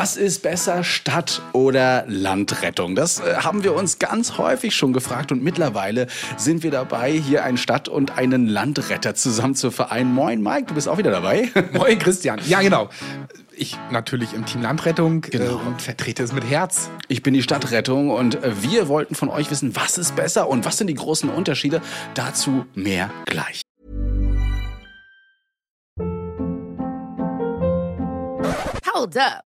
Was ist besser, Stadt- oder Landrettung? Das äh, haben wir uns ganz häufig schon gefragt und mittlerweile sind wir dabei, hier einen Stadt- und einen Landretter zusammen zu vereinen. Moin Mike, du bist auch wieder dabei. Moin Christian. Ja, genau. Ich natürlich im Team Landrettung Genau. äh, und vertrete es mit Herz. Ich bin die Stadtrettung und äh, wir wollten von euch wissen, was ist besser und was sind die großen Unterschiede. Dazu mehr gleich. Hold up.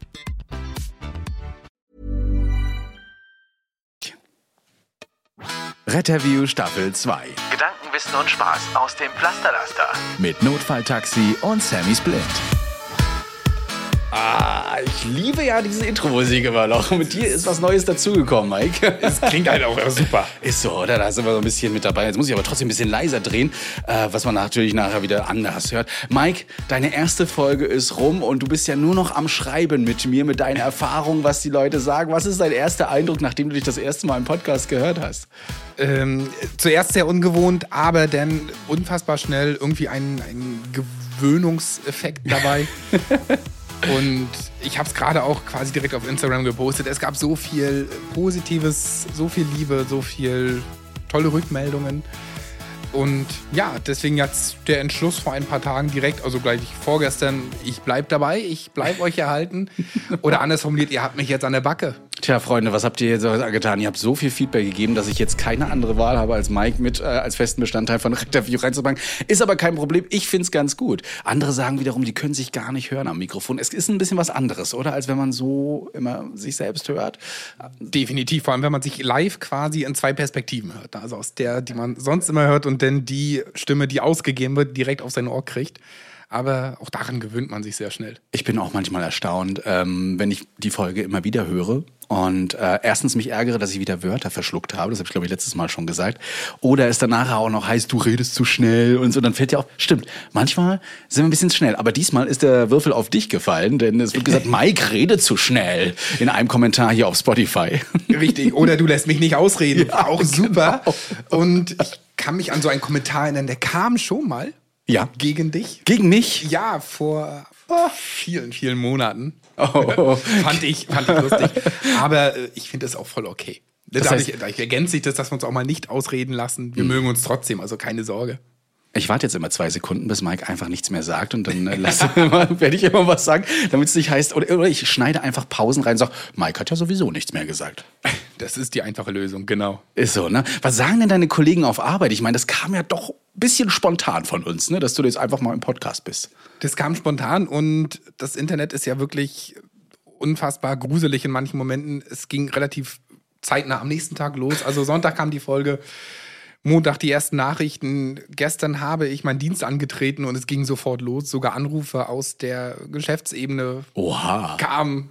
Retterview Staffel 2 Gedanken, Wissen und Spaß aus dem Pflasterlaster. mit Notfalltaxi und Sammy Splint. Ah, ich liebe ja diese Intro-Musik immer noch. Mit dir ist was Neues dazugekommen, Mike. Es klingt halt auch super. Ist so, oder? Da sind wir so ein bisschen mit dabei. Jetzt muss ich aber trotzdem ein bisschen leiser drehen, äh, was man natürlich nachher wieder anders hört. Mike, deine erste Folge ist rum und du bist ja nur noch am Schreiben mit mir, mit deinen Erfahrungen, was die Leute sagen. Was ist dein erster Eindruck, nachdem du dich das erste Mal im Podcast gehört hast? Ähm, zuerst sehr ungewohnt, aber dann unfassbar schnell irgendwie ein, ein Gewöhnungseffekt dabei. Und ich habe es gerade auch quasi direkt auf Instagram gepostet. Es gab so viel Positives, so viel Liebe, so viel tolle Rückmeldungen. Und ja, deswegen jetzt der Entschluss vor ein paar Tagen direkt, also gleich vorgestern, ich bleib dabei, ich bleib euch erhalten. Oder anders formuliert, ihr habt mich jetzt an der Backe. Tja, Freunde, was habt ihr jetzt getan? Ihr habt so viel Feedback gegeben, dass ich jetzt keine andere Wahl habe, als Mike mit äh, als festen Bestandteil von Retterview reinzupacken. Ist aber kein Problem. Ich find's ganz gut. Andere sagen wiederum, die können sich gar nicht hören am Mikrofon. Es ist ein bisschen was anderes, oder? Als wenn man so immer sich selbst hört. Definitiv, vor allem wenn man sich live quasi in zwei Perspektiven hört. Also aus der, die man sonst immer hört und dann die Stimme, die ausgegeben wird, direkt auf sein Ohr kriegt. Aber auch daran gewöhnt man sich sehr schnell. Ich bin auch manchmal erstaunt, ähm, wenn ich die Folge immer wieder höre und äh, erstens mich ärgere, dass ich wieder Wörter verschluckt habe, das habe ich glaube ich letztes Mal schon gesagt, oder es dann nachher auch noch heißt, du redest zu schnell und so, dann fällt ja auch, stimmt, manchmal sind wir ein bisschen schnell, aber diesmal ist der Würfel auf dich gefallen, denn es wird gesagt, Mike redet zu schnell in einem Kommentar hier auf Spotify. Richtig. Oder du lässt mich nicht ausreden. Ja, auch super. genau. Und ich kann mich an so einen Kommentar erinnern, der kam schon mal Ja. gegen dich. Gegen mich? Ja, vor oh, vielen, vielen Monaten. Oh. fand, ich, fand ich lustig. Aber äh, ich finde es auch voll okay. Das Dadurch, heißt- ergänzt sich das, dass wir uns auch mal nicht ausreden lassen. Wir mögen uns trotzdem, also keine Sorge. Ich warte jetzt immer zwei Sekunden, bis Mike einfach nichts mehr sagt und dann äh, lasse werde ich immer was sagen, damit es nicht heißt, oder, oder ich schneide einfach Pausen rein und sage, Mike hat ja sowieso nichts mehr gesagt. Das ist die einfache Lösung, genau. Ist so, ne? Was sagen denn deine Kollegen auf Arbeit? Ich meine, das kam ja doch ein bisschen spontan von uns, ne? Dass du jetzt einfach mal im Podcast bist. Das kam spontan und das Internet ist ja wirklich unfassbar gruselig in manchen Momenten. Es ging relativ zeitnah am nächsten Tag los. Also Sonntag kam die Folge, Montag die ersten Nachrichten. Gestern habe ich meinen Dienst angetreten und es ging sofort los. Sogar Anrufe aus der Geschäftsebene Oha. kamen.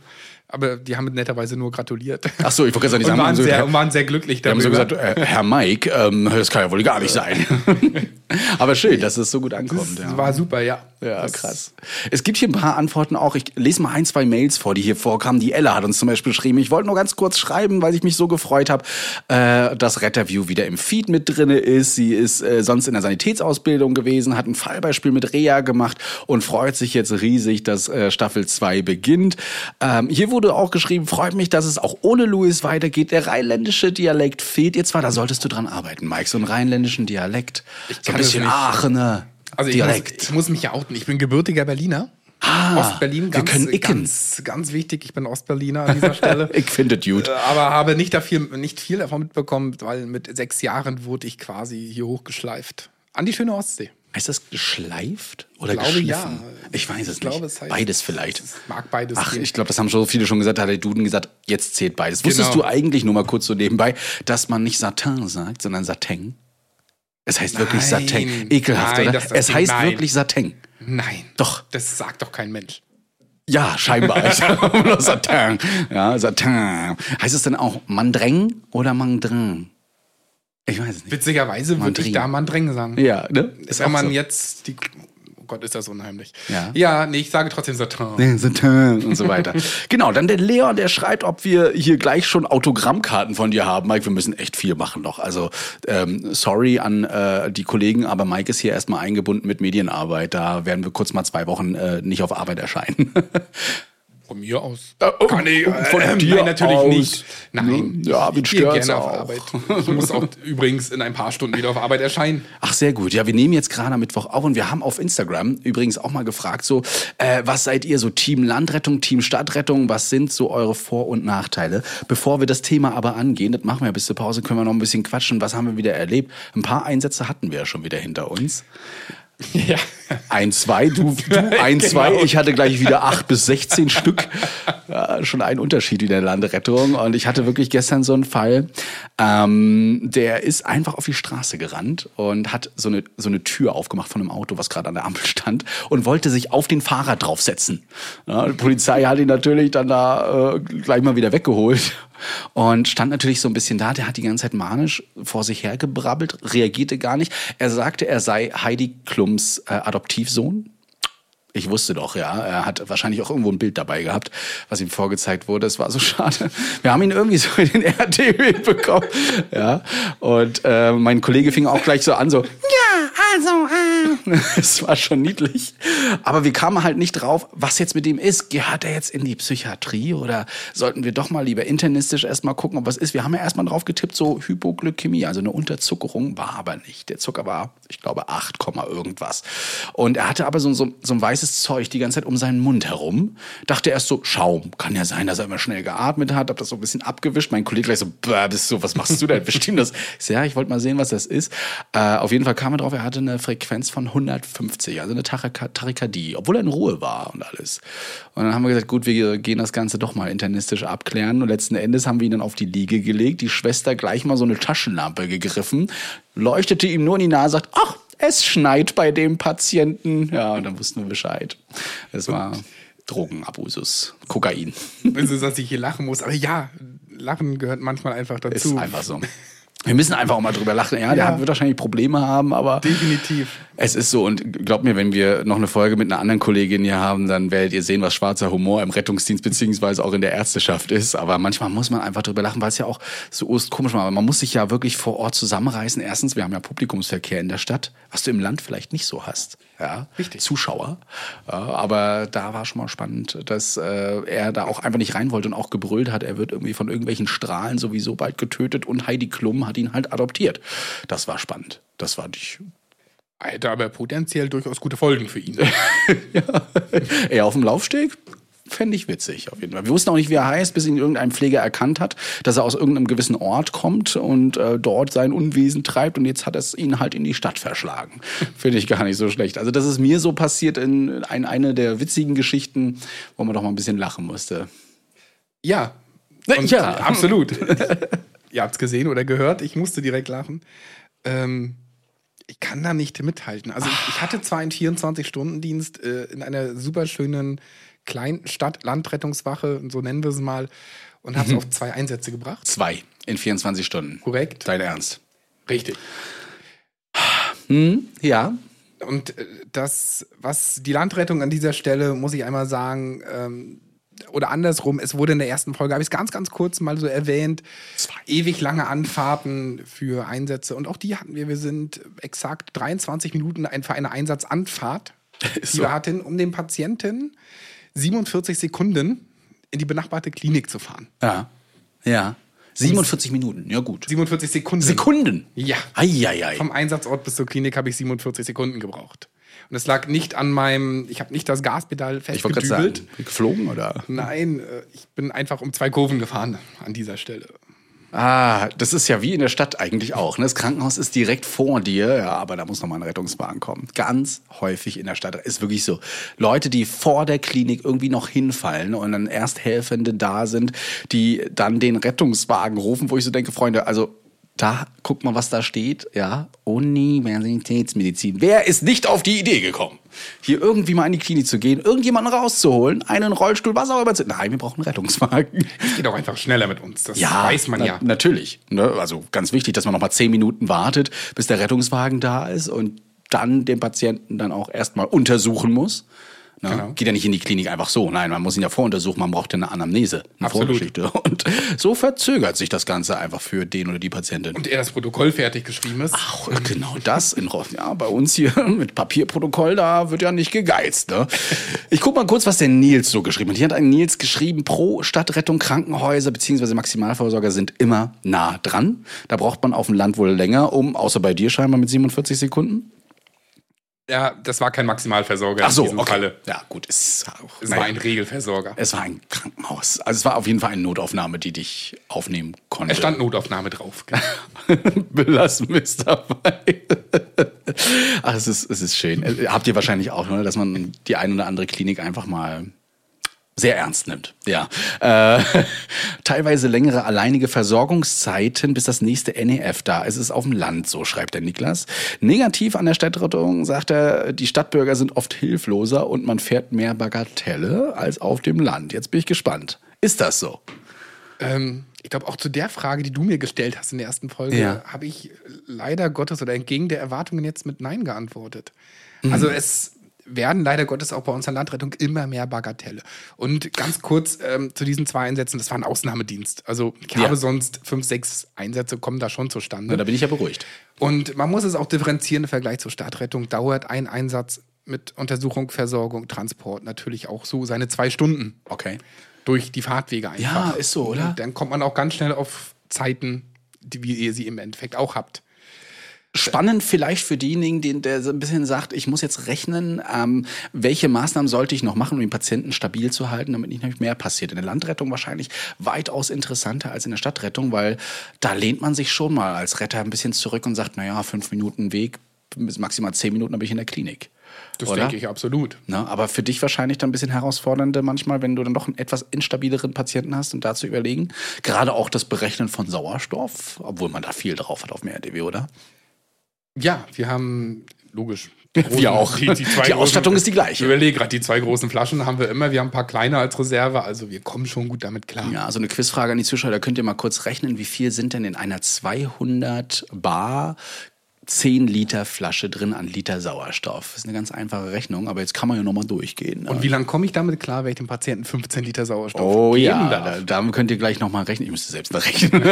Aber die haben netterweise nur gratuliert. Ach so, ich wollte gerade sagen, die und haben waren, so- sehr, und waren sehr glücklich Wir haben darüber. so gesagt, äh, Herr Mike, ähm, das kann ja wohl gar nicht sein. Aber schön, dass es so gut ankommt. das ja. war super, ja. Ja, Das- krass. Es gibt hier ein paar Antworten auch. Ich lese mal ein, zwei Mails vor, die hier vorkamen. Die Ella hat uns zum Beispiel geschrieben. Ich wollte nur ganz kurz schreiben, weil ich mich so gefreut habe, äh, dass Retterview wieder im Feed mit drinne ist. Sie ist äh, sonst in der Sanitätsausbildung gewesen, hat ein Fallbeispiel mit Rea gemacht und freut sich jetzt riesig, dass äh, Staffel 2 beginnt. Ähm, hier wurde auch geschrieben, freut mich, dass es auch ohne Louis weitergeht. Der rheinländische Dialekt fehlt dir zwar, da solltest du dran arbeiten, Mike. So einen rheinländischen Dialekt. so ein bisschen. Aachener Also ich muss, Dialekt. ich muss mich ja outen. Ich bin gebürtiger Berliner. Ah, Ostberlin, wir ganz, können icken. ganz, ganz wichtig. Ich bin Ostberliner an dieser Stelle. Ich finde es gut. Äh, Aber habe nicht, dafür, nicht viel davon mitbekommen, weil mit sechs Jahren wurde ich quasi hier hochgeschleift. An die schöne Ostsee. Heißt das geschleift oder Ich glaube, geschliffen? ja. Ich weiß es Ich glaube, nicht. es heißt- beides vielleicht. Es mag beides Ach, gehen. ich glaube, das haben schon viele schon gesagt, hat der Duden gesagt, jetzt zählt beides. Wusstest Genau. du eigentlich, nur mal kurz so nebenbei, dass man nicht Satin sagt, sondern Satin? Es heißt wirklich Nein. Satin. Ekelhaft, Nein, oder? es heißt nein. wirklich Satin. Nein. Doch. Das sagt doch kein Mensch. Ja, scheinbar. Satin. Ja, Satin. Heißt es denn auch Mandreng oder Mandrin? Ich weiß es nicht. Witzigerweise würde ich da Mandring sagen. Ja, ne? Ist Wenn man so. jetzt die. Oh Gott, ist das unheimlich. Ja. Ja, nee, ich sage trotzdem Satin. und so weiter. genau, dann der Leon, der schreibt, ob wir hier gleich schon Autogrammkarten von dir haben. Mike, wir müssen echt viel machen noch. Also ähm, sorry an äh, die Kollegen, aber Mike ist hier erstmal eingebunden mit Medienarbeit. Da werden wir kurz mal zwei Wochen äh, nicht auf Arbeit erscheinen. Von mir aus. oh, Kann ich, oh, von äh, dir natürlich aus. nicht. Nein. Ja, wen ich gehe stört's gerne auch. auf Arbeit. Ich muss auch übrigens in ein paar Stunden wieder auf Arbeit erscheinen. Ach, sehr gut. Ja, wir nehmen jetzt gerade am Mittwoch auf und wir haben auf Instagram übrigens auch mal gefragt, so, äh, was seid ihr so Team Landrettung, Team Stadtrettung? Was sind so eure Vor- und Nachteile? Bevor wir das Thema aber angehen, das machen wir bis zur Pause, können wir noch ein bisschen quatschen. Was haben wir wieder erlebt? Ein paar Einsätze hatten wir ja schon wieder hinter uns. Ja. Ein, zwei, du, du ein, zwei. Genau. Ich hatte gleich wieder acht bis 16 Stück. Ja, schon ein Unterschied in der Landrettung. Und ich hatte wirklich gestern so einen Fall, ähm, der ist einfach auf die Straße gerannt und hat so eine, so eine Tür aufgemacht von einem Auto, was gerade an der Ampel stand und wollte sich auf den Fahrer draufsetzen. Ja, die Polizei hat ihn natürlich dann da äh, gleich mal wieder weggeholt. Und stand natürlich so ein bisschen da, der hat die ganze Zeit manisch vor sich hergebrabbelt, reagierte gar nicht. Er sagte, er sei Heidi Klums äh, Adoptivsohn. Ich wusste doch, ja. Er hat wahrscheinlich auch irgendwo ein Bild dabei gehabt, was ihm vorgezeigt wurde. Es war so schade. Wir haben ihn irgendwie so in den RTW bekommen. Ja. Und äh, mein Kollege fing auch gleich so an, so, ja, also, äh. Es war schon niedlich. Aber wir kamen halt nicht drauf, was jetzt mit ihm ist. Gehört er jetzt in die Psychiatrie oder sollten wir doch mal lieber internistisch erstmal gucken, ob was ist? Wir haben ja erstmal drauf getippt, so Hypoglykämie, also eine Unterzuckerung, war aber nicht. Der Zucker war, ich glaube, 8, Komma irgendwas. Und er hatte aber so, so, so ein weißes Zeug die ganze Zeit um seinen Mund herum. Dachte erst so, Schaum. Kann ja sein, dass er immer schnell geatmet hat. Hab das so ein bisschen abgewischt. Mein Kollege gleich so, "Bäh, bist du, was machst du denn? Bestimmt das. Ich so, ja, ich wollte mal sehen, was das ist. Äh, auf jeden Fall kam er drauf, er hatte eine Frequenz von 150, also eine Tachykardie, obwohl er in Ruhe war und alles. Und dann haben wir gesagt, gut, wir gehen das Ganze doch mal internistisch abklären. Und letzten Endes haben wir ihn dann auf die Liege gelegt, die Schwester gleich mal so eine Taschenlampe gegriffen, leuchtete ihm nur in die Nase, sagt, ach, es schneit bei dem Patienten. Ja, und dann wussten wir Bescheid. Es war Drogenabusus, Kokain. Also, dass ich hier lachen muss. Aber ja, Lachen gehört manchmal einfach Ist dazu. einfach so. Wir müssen einfach auch mal drüber lachen. Ja, der Ja. wird wahrscheinlich Probleme haben, aber Definitiv. Es ist so. Und glaubt mir, wenn wir noch eine Folge mit einer anderen Kollegin hier haben, dann werdet ihr sehen, was schwarzer Humor im Rettungsdienst beziehungsweise auch in der Ärzteschaft ist. Aber manchmal muss man einfach drüber lachen, weil es ja auch so komisch war. Aber man muss sich ja wirklich vor Ort zusammenreißen. Erstens, wir haben ja Publikumsverkehr in der Stadt, was du im Land vielleicht nicht so hast. Ja, Richtig. Zuschauer. Ja, aber da war schon mal spannend, dass äh, er da auch einfach nicht rein wollte und auch gebrüllt hat, er wird irgendwie von irgendwelchen Strahlen sowieso bald getötet und Heidi Klum hat ihn halt adoptiert. Das war spannend. Das war nicht Hätte aber potenziell durchaus gute Folgen für ihn. Er auf dem Laufsteg? Fände ich witzig, auf jeden Fall. Wir wussten auch nicht, wie er heißt, bis ihn irgendein Pfleger erkannt hat, dass er aus irgendeinem gewissen Ort kommt und äh, dort sein Unwesen treibt und jetzt hat es ihn halt in die Stadt verschlagen. Finde ich gar nicht so schlecht. Also das ist mir so passiert in ein, eine der witzigen Geschichten, wo man doch mal ein bisschen lachen musste. Ja. Und Ja. absolut. Ihr habt's gesehen oder gehört, ich musste direkt lachen. Ähm, ich kann da nicht mithalten. Also ich, ich hatte zwar einen 24-Stunden-Dienst äh, in einer super schönen kleinen Stadt, Landrettungswache, so nennen wir es mal, und habe es auf zwei Einsätze gebracht. Zwei in 24 Stunden. Korrekt. Dein Ernst? Richtig. Hm, ja. Und äh, das, was die Landrettung an dieser Stelle, muss ich einmal sagen, ähm, oder andersrum, es wurde in der ersten Folge, habe ich es ganz, ganz kurz mal so erwähnt, ewig lange Anfahrten für Einsätze. Und auch die hatten wir. Wir sind exakt 23 Minuten für eine Einsatzanfahrt, die so. wir hatten, um den Patienten 47 Sekunden in die benachbarte Klinik zu fahren. Ja. Ja. 47 Minuten, ja gut. 47 Sekunden. Sekunden? Ja. Eieiei. Vom Einsatzort bis zur Klinik habe ich 47 Sekunden gebraucht. Und es lag nicht an meinem, ich habe nicht das Gaspedal Ich festgedübelt. geflogen oder? Nein, äh, ich bin einfach um zwei Kurven gefahren an dieser Stelle. Ah, das ist ja wie in der Stadt eigentlich auch. Ne? Das Krankenhaus ist direkt vor dir, ja, aber da muss noch mal ein Rettungswagen kommen. Ganz häufig in der Stadt ist wirklich so. Leute, die vor der Klinik irgendwie noch hinfallen und dann erst Helfende da sind, die dann den Rettungswagen rufen, wo ich so denke, Freunde, also Da guckt mal, was da steht. Ja, Universitätsmedizin. Wer ist nicht auf die Idee gekommen, hier irgendwie mal in die Klinik zu gehen, irgendjemanden rauszuholen, einen Rollstuhl, was auch immer. zu- Nein, wir brauchen einen Rettungswagen. Es geht auch einfach schneller mit uns. Das Ja, weiß man na, ja. Natürlich. Ne? Also ganz wichtig, dass man noch mal zehn Minuten wartet, bis der Rettungswagen da ist und dann den Patienten dann auch erstmal untersuchen muss. Ne? Genau. Geht ja nicht in die Klinik einfach so. Nein, man muss ihn ja voruntersuchen, man braucht ja eine Anamnese, eine Absolut. Vorgeschichte. Und so verzögert sich das Ganze einfach für den oder die Patientin. Und er das Protokoll fertig geschrieben ist. Auch genau das in ja, bei uns hier mit Papierprotokoll, da wird ja nicht gegeizt. Ne? Ich guck mal kurz, was der Nils so geschrieben hat. Hier hat ein Nils geschrieben, pro Stadtrettung Krankenhäuser bzw. Maximalversorger sind immer nah dran. Da braucht man auf dem Land wohl länger, um, außer bei dir scheinbar mit 47 Sekunden. Ja, das war kein Maximalversorger Ach so, in diesem okay. Falle. Ja, gut. Es, auch, Es naja. war ein Regelversorger. es war ein Krankenhaus. Also es war auf jeden Fall eine Notaufnahme, die dich aufnehmen konnte. Es stand Notaufnahme drauf. Belassen wir es dabei. Ach, es ist, es ist schön. Habt ihr wahrscheinlich auch, ne, dass man die ein oder andere Klinik einfach mal sehr ernst nimmt. Ja. Äh, teilweise längere alleinige Versorgungszeiten, bis das nächste NEF da ist. Es ist auf dem Land, so schreibt der Niklas. Negativ an der Stadtrettung sagt er, die Stadtbürger sind oft hilfloser und man fährt mehr Bagatelle als auf dem Land. Jetzt bin ich gespannt. Ist das so? Ähm, ich glaube, auch zu der Frage, die du mir gestellt hast in der ersten Folge, Ja. habe ich leider Gottes oder entgegen der Erwartungen jetzt mit Nein geantwortet. Mhm. Also es werden leider Gottes auch bei uns in der Landrettung immer mehr Bagatelle. Und ganz kurz ähm, zu diesen zwei Einsätzen, das war ein Ausnahmedienst. Also ich Ja. habe sonst fünf, sechs Einsätze kommen da schon zustande. Na, da bin ich ja beruhigt. Und man muss es auch differenzieren im Vergleich zur Stadtrettung. Dauert ein Einsatz mit Untersuchung, Versorgung, Transport natürlich auch so seine zwei Stunden Okay. durch die Fahrtwege einfach. Ja, ist so, oder? Und dann kommt man auch ganz schnell auf Zeiten, die, wie ihr sie im Endeffekt auch habt. Spannend vielleicht für denjenigen, den, der so ein bisschen sagt, ich muss jetzt rechnen, ähm, welche Maßnahmen sollte ich noch machen, um den Patienten stabil zu halten, damit nicht mehr passiert. In der Landrettung wahrscheinlich weitaus interessanter als in der Stadtrettung, weil da lehnt man sich schon mal als Retter ein bisschen zurück und sagt, naja, fünf Minuten Weg, bis maximal zehn Minuten, dann bin ich in der Klinik. Das Oder? denke ich absolut. Ne? Aber für dich wahrscheinlich dann ein bisschen herausfordernder manchmal, wenn du dann doch einen etwas instabileren Patienten hast und da zu überlegen. Gerade auch das Berechnen von Sauerstoff, obwohl man da viel drauf hat auf dem RDW, oder? Ja, wir haben, logisch. Wir auch. Die Ausstattung ist die gleiche. Ich überlege gerade, die zwei großen Flaschen haben wir immer. Wir haben ein paar kleine als Reserve, also wir kommen schon gut damit klar. Ja, so eine Quizfrage an die Zuschauer. Da könnt ihr mal kurz rechnen, wie viel sind denn in einer 200 Bar 10 Liter Flasche drin an Liter Sauerstoff? Das ist eine ganz einfache Rechnung, aber jetzt kann man ja nochmal durchgehen. Ne? Und wie lange komme ich damit klar, wenn ich dem Patienten 15 Liter Sauerstoff Oh geben ja, darf? da, da könnt ihr gleich nochmal rechnen. Ich müsste selbst rechnen.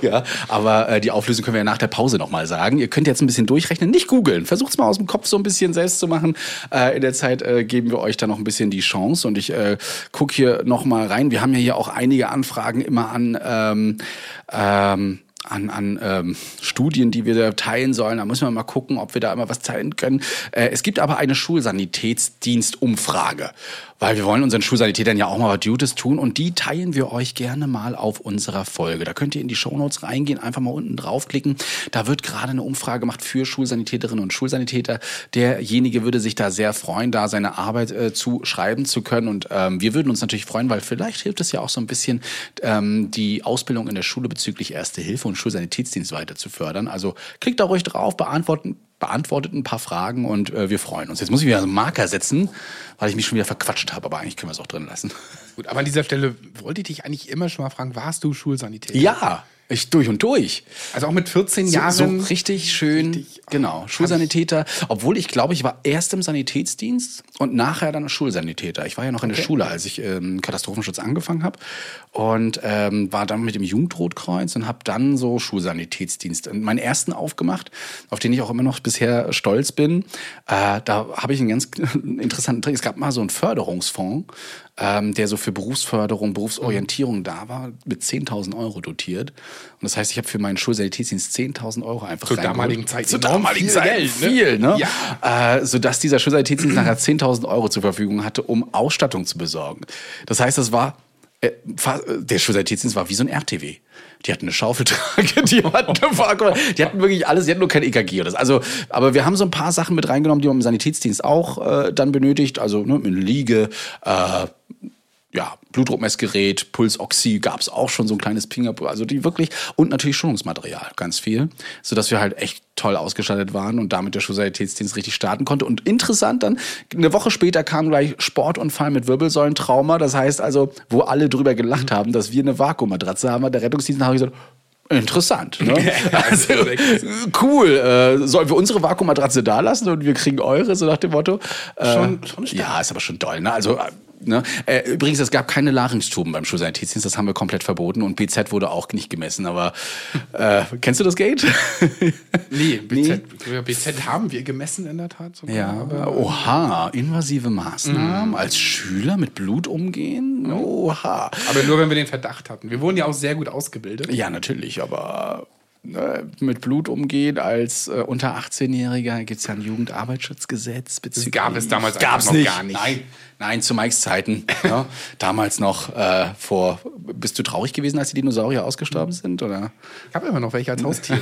ja, aber äh, die Auflösung können wir ja nach der Pause nochmal sagen. Ihr könnt jetzt ein bisschen durchrechnen, nicht googeln. Versucht's mal aus dem Kopf so ein bisschen selbst zu machen. Äh, in der Zeit äh, geben wir euch da noch ein bisschen die Chance und ich äh, gucke hier nochmal rein. Wir haben ja hier auch einige Anfragen immer an ähm, ähm, an, an ähm, Studien, die wir da teilen sollen. Da müssen wir mal gucken, ob wir da immer was teilen können. Äh, es gibt aber eine Schulsanitätsdienstumfrage, weil wir wollen unseren Schulsanitätern ja auch mal was Gutes tun und die teilen wir euch gerne mal auf unserer Folge. Da könnt ihr in die Shownotes reingehen, einfach mal unten draufklicken. Da wird gerade eine Umfrage gemacht für Schulsanitäterinnen und Schulsanitäter. Derjenige würde sich da sehr freuen, da seine Arbeit äh, zu schreiben zu können und ähm, wir würden uns natürlich freuen, weil vielleicht hilft es ja auch so ein bisschen, ähm, die Ausbildung in der Schule bezüglich Erste Hilfe und Schulsanitätsdienst weiter zu fördern. Also klickt da ruhig drauf, beantworten, beantwortet ein paar Fragen und äh, wir freuen uns. Jetzt muss ich wieder einen Marker setzen, weil ich mich schon wieder verquatscht habe, aber eigentlich können wir es auch drin lassen. Gut, aber an dieser Stelle wollte ich dich eigentlich immer schon mal fragen, warst du Schulsanitär? Ja, ich durch und durch. Also auch mit 14 So, Jahren. so richtig schön, richtig- genau, Schulsanitäter. Obwohl ich glaube, ich war erst im Sanitätsdienst und nachher dann Schulsanitäter. Ich war ja noch in der Schule, als ich ähm, Katastrophenschutz angefangen habe und ähm, war dann mit dem Jugendrotkreuz und habe dann so Schulsanitätsdienst und meinen ersten aufgemacht, auf den ich auch immer noch bisher stolz bin. Äh, da habe ich einen ganz interessanten Trick. Es gab mal so einen Förderungsfonds, ähm, der so für Berufsförderung, Berufsorientierung da war, mit 10.000 Euro dotiert. Und das heißt, ich habe für meinen Schulsanitätsdienst 10.000 Euro einfach Zur damaligen Zeit Zur damaligen viel Zeit Geld, ne? viel, ne? Ja. Äh, sodass dieser Schulsanitätsdienst nachher 10.000 Euro zur Verfügung hatte, um Ausstattung zu besorgen. Das heißt, das war äh, der Schulsanitätsdienst war wie so ein RTW. Die hatten eine Schaufeltrage, die hatten eine Fahrkammer, die hatten wirklich alles, die hatten nur kein EKG. Oder so. Also, aber wir haben so ein paar Sachen mit reingenommen, die man im Sanitätsdienst auch äh, dann benötigt. Also ne, eine Liege, äh, ja, Blutdruckmessgerät, Pulsoxy gab es auch schon so ein kleines Pinger, also die wirklich und natürlich Schulungsmaterial, ganz viel, so dass wir halt echt toll ausgestattet waren und damit der Schulsanitätsdienst richtig starten konnte. Und interessant dann, eine Woche später kam gleich Sportunfall mit Wirbelsäulentrauma. Das heißt also, wo alle drüber gelacht haben, dass wir eine Vakuummatratze haben, hat der Rettungsdienst nachher gesagt, Interessant. Ne? also, cool. Äh, sollen wir unsere Vakuummatratze da lassen und wir kriegen eure, so nach dem Motto? Äh, schon, schon ja, ist aber schon toll. Ne? Also Ne? Äh, übrigens, es gab keine Larynxtuben beim Schulsanitätsdienst, das haben wir komplett verboten und BZ wurde auch nicht gemessen. Aber äh, kennst du das Gate? nee, BZ, nee. BZ haben wir gemessen in der Tat. Sogar, ja, aber, oha, invasive Maßnahmen, mhm. als Schüler mit Blut umgehen? Oha. Aber nur, wenn wir den Verdacht hatten. Wir wurden ja auch sehr gut ausgebildet. Ja, natürlich, aber mit Blut umgehen als äh, unter 18-Jähriger gibt es ja ein Jugendarbeitsschutzgesetz. Das gab es damals gab's noch nicht. gar nicht. Nein, nein zu Mikes Zeiten. ja, damals noch äh, vor. Bist du traurig gewesen, als die Dinosaurier ausgestorben sind? Oder? Ich habe immer noch welche als Haustier.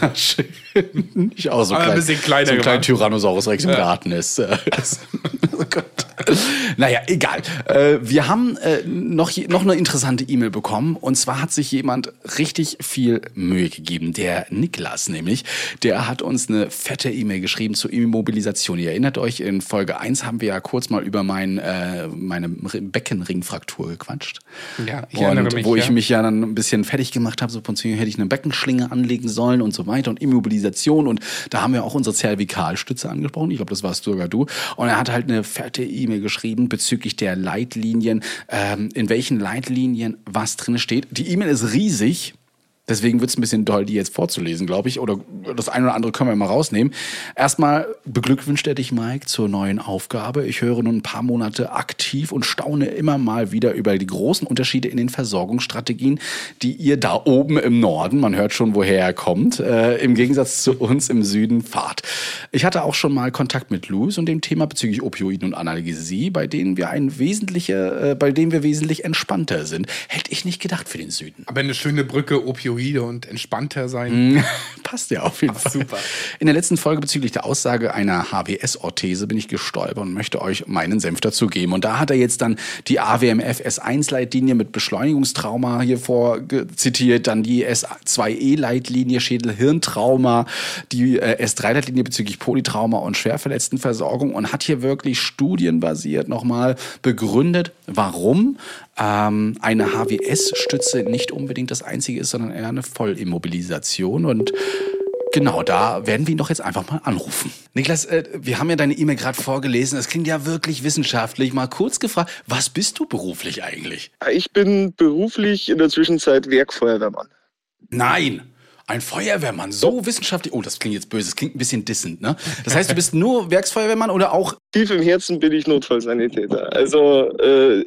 ich auch so klein, ein bisschen kleiner so ein kleiner Tyrannosaurus Rex im Garten ist. oh Gott. Naja, egal. Äh, wir haben äh, noch, noch eine interessante E-Mail bekommen. Und zwar hat sich jemand richtig viel Mühe gegeben. Der Niklas nämlich. Der hat uns eine fette E-Mail geschrieben zur Immobilisation. Ihr erinnert euch, in Folge 1 haben wir ja kurz mal über mein, äh, meine Beckenringfraktur gequatscht. Ja, ich und mich, wo ja. ich mich ja dann ein bisschen fertig gemacht habe, so von hätte ich eine Beckenschlinge anlegen sollen und so weiter und Immobilisation. Und da haben wir auch unsere Zervikalstütze angesprochen. Ich glaube, das warst sogar du. Und er hat halt eine fette E-Mail geschrieben bezüglich der Leitlinien, ähm, in welchen Leitlinien was drin steht. Die E-Mail ist riesig. Deswegen wird es ein bisschen doll, die jetzt vorzulesen, glaube ich. Oder das eine oder andere können wir mal rausnehmen. Erstmal beglückwünscht er dich, Mike, zur neuen Aufgabe. Ich höre nun ein paar Monate aktiv und staune immer mal wieder über die großen Unterschiede in den Versorgungsstrategien, die ihr da oben im Norden, man hört schon, woher er kommt, äh, im Gegensatz zu uns im Süden fahrt. Ich hatte auch schon mal Kontakt mit Louis und dem Thema bezüglich Opioiden und Analgesie, bei denen wir ein wesentliche, äh, bei denen wir wesentlich entspannter sind. Hätte ich nicht gedacht für den Süden. Aber eine schöne Brücke, Opioiden fluide und entspannter sein. Mm, passt ja auf jeden Fall. Super. In der letzten Folge bezüglich der Aussage einer HWS-Orthese bin ich gestolpert und möchte euch meinen Senf dazu geben. Und da hat er jetzt dann die AWMF S1-Leitlinie mit Beschleunigungstrauma hier vor zitiert, dann die S2E-Leitlinie Schädel-Hirntrauma, die äh, S3-Leitlinie bezüglich Polytrauma und Schwerverletztenversorgung und hat hier wirklich studienbasiert nochmal begründet, warum ähm, eine HWS-Stütze nicht unbedingt das einzige ist, sondern eher eine Vollimmobilisation. Und Genau, da werden wir ihn doch jetzt einfach mal anrufen. Niklas, äh, wir haben ja deine E-Mail gerade vorgelesen. Das klingt ja wirklich wissenschaftlich. Mal kurz gefragt, was bist du beruflich eigentlich? Ich bin beruflich in der Zwischenzeit Werkfeuerwehrmann. Nein! Ein Feuerwehrmann, so wissenschaftlich. Oh, das klingt jetzt böse, das klingt ein bisschen dissend, ne? Das heißt, du bist nur Werksfeuerwehrmann oder auch. Tief im Herzen bin ich Notfallsanitäter. Also äh,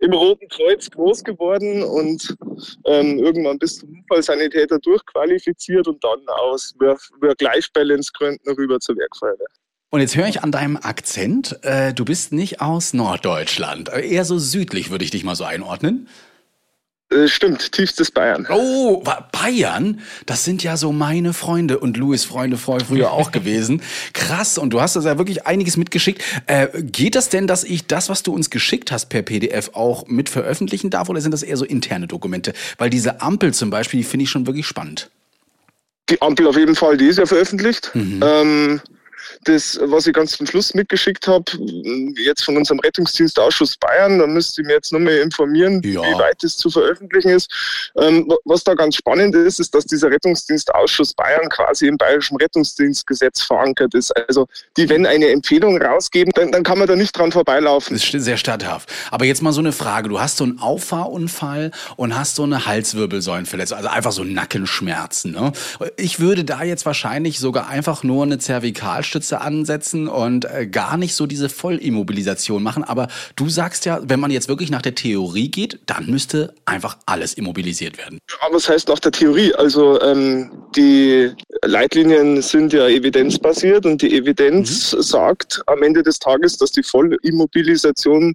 im Roten Kreuz groß geworden und ähm, irgendwann bis zum Unfallsanitäter durchqualifiziert und dann aus Work-Life-Balance-Gründen rüber zur Werkfeuerwehr. Und jetzt höre ich an deinem Akzent, äh, du bist nicht aus Norddeutschland, eher so südlich würde ich dich mal so einordnen. Äh, stimmt, tiefstes Bayern. Oh, Bayern? Das sind ja so meine Freunde und Louis Freunde früher auch gewesen. Krass, und du hast da ja wirklich einiges mitgeschickt. Äh, geht das denn, dass ich das, was du uns geschickt hast per PDF, auch mit veröffentlichen darf oder sind das eher so interne Dokumente? Weil diese Ampel zum Beispiel, die finde ich schon wirklich spannend. Die Ampel auf jeden Fall, die ist ja veröffentlicht. Mhm. Ähm das, was ich ganz zum Schluss mitgeschickt habe, jetzt von unserem Rettungsdienstausschuss Bayern, da müsst ihr mir jetzt nochmal informieren, ja. wie weit das zu veröffentlichen ist. Ähm, was da ganz spannend ist, ist, dass dieser Rettungsdienstausschuss Bayern quasi im Bayerischen Rettungsdienstgesetz verankert ist. Also die, wenn eine Empfehlung rausgeben, dann, dann kann man da nicht dran vorbeilaufen. Das ist sehr statthaft. Aber jetzt mal so eine Frage. Du hast so einen Auffahrunfall und hast so eine Halswirbelsäulenverletzung, also einfach so Nackenschmerzen. Ne? Ich würde da jetzt wahrscheinlich sogar einfach nur eine Zervikalstütze Spitze ansetzen und äh, gar nicht so diese Vollimmobilisation machen. Aber du sagst ja, wenn man jetzt wirklich nach der Theorie geht, dann müsste einfach alles immobilisiert werden. Aber was heißt nach der Theorie? Also ähm, die Leitlinien sind ja evidenzbasiert und die Evidenz mhm. sagt am Ende des Tages, dass die Vollimmobilisation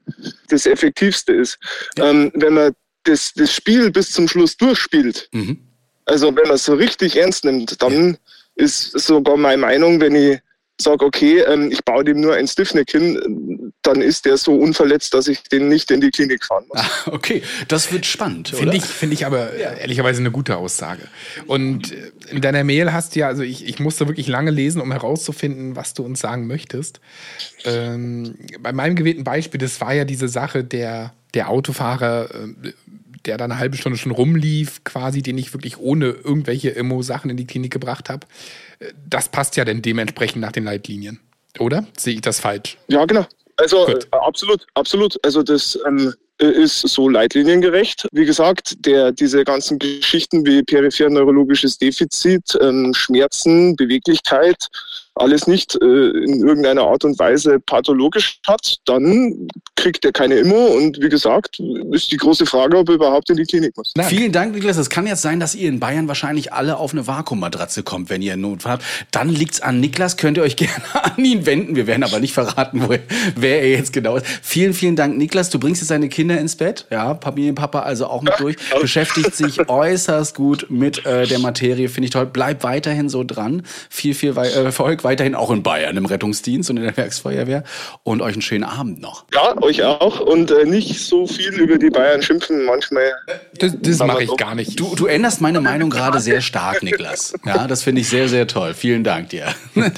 das Effektivste ist. Ja. Ähm, wenn man das, das Spiel bis zum Schluss durchspielt, mhm. also wenn man es so richtig ernst nimmt, dann ja. ist sogar meine Meinung, wenn ich sage, okay, ähm, ich baue dem nur ein Stiffneck hin, dann ist der so unverletzt, dass ich den nicht in die Klinik fahren muss. Ah, okay, das wird spannend. Finde ich, finde ich aber ehrlicherweise eine gute Aussage. Und äh, in deiner Mail hast du ja, also ich, ich musste wirklich lange lesen, um herauszufinden, was du uns sagen möchtest. Ähm, bei meinem gewählten Beispiel, das war ja diese Sache der, der Autofahrer, äh, der dann eine halbe Stunde schon rumlief, quasi, den ich wirklich ohne irgendwelche Immo-Sachen in die Klinik gebracht habe. Äh, Das passt ja dann dementsprechend nach den Leitlinien. Oder? Sehe ich das falsch? Ja, genau. Also äh, absolut, absolut. Also das ähm, ist so leitliniengerecht. Wie gesagt, der, diese ganzen Geschichten wie peripher neurologisches Defizit, ähm, Schmerzen, Beweglichkeit, alles nicht äh, in irgendeiner Art und Weise pathologisch hat, dann kriegt er keine Immo. Und wie gesagt, ist die große Frage, ob er überhaupt in die Klinik muss. Nein. Vielen Dank, Niklas. Es kann jetzt sein, dass ihr in Bayern wahrscheinlich alle auf eine Vakuummatratze kommt, wenn ihr einen Notfall habt. Dann liegt's an Niklas. Könnt ihr euch gerne an ihn wenden. Wir werden aber nicht verraten, wo, wer er jetzt genau ist. Vielen, vielen Dank, Niklas. Du bringst jetzt deine Kinder ins Bett. Ja, Familienpapa also auch mit durch. Beschäftigt sich äußerst gut mit äh, der Materie. Finde ich toll. Bleib weiterhin so dran. Viel, viel äh, Erfolg weiterhin auch in Bayern im Rettungsdienst und in der Werksfeuerwehr. Und euch einen schönen Abend noch. Ja, euch auch. Und äh, nicht so viel über die Bayern schimpfen. Manchmal Das, das Aber mache ich gar nicht. Du, du änderst meine Meinung gerade sehr stark, Niklas. Ja, das finde ich sehr, sehr toll. Vielen Dank dir.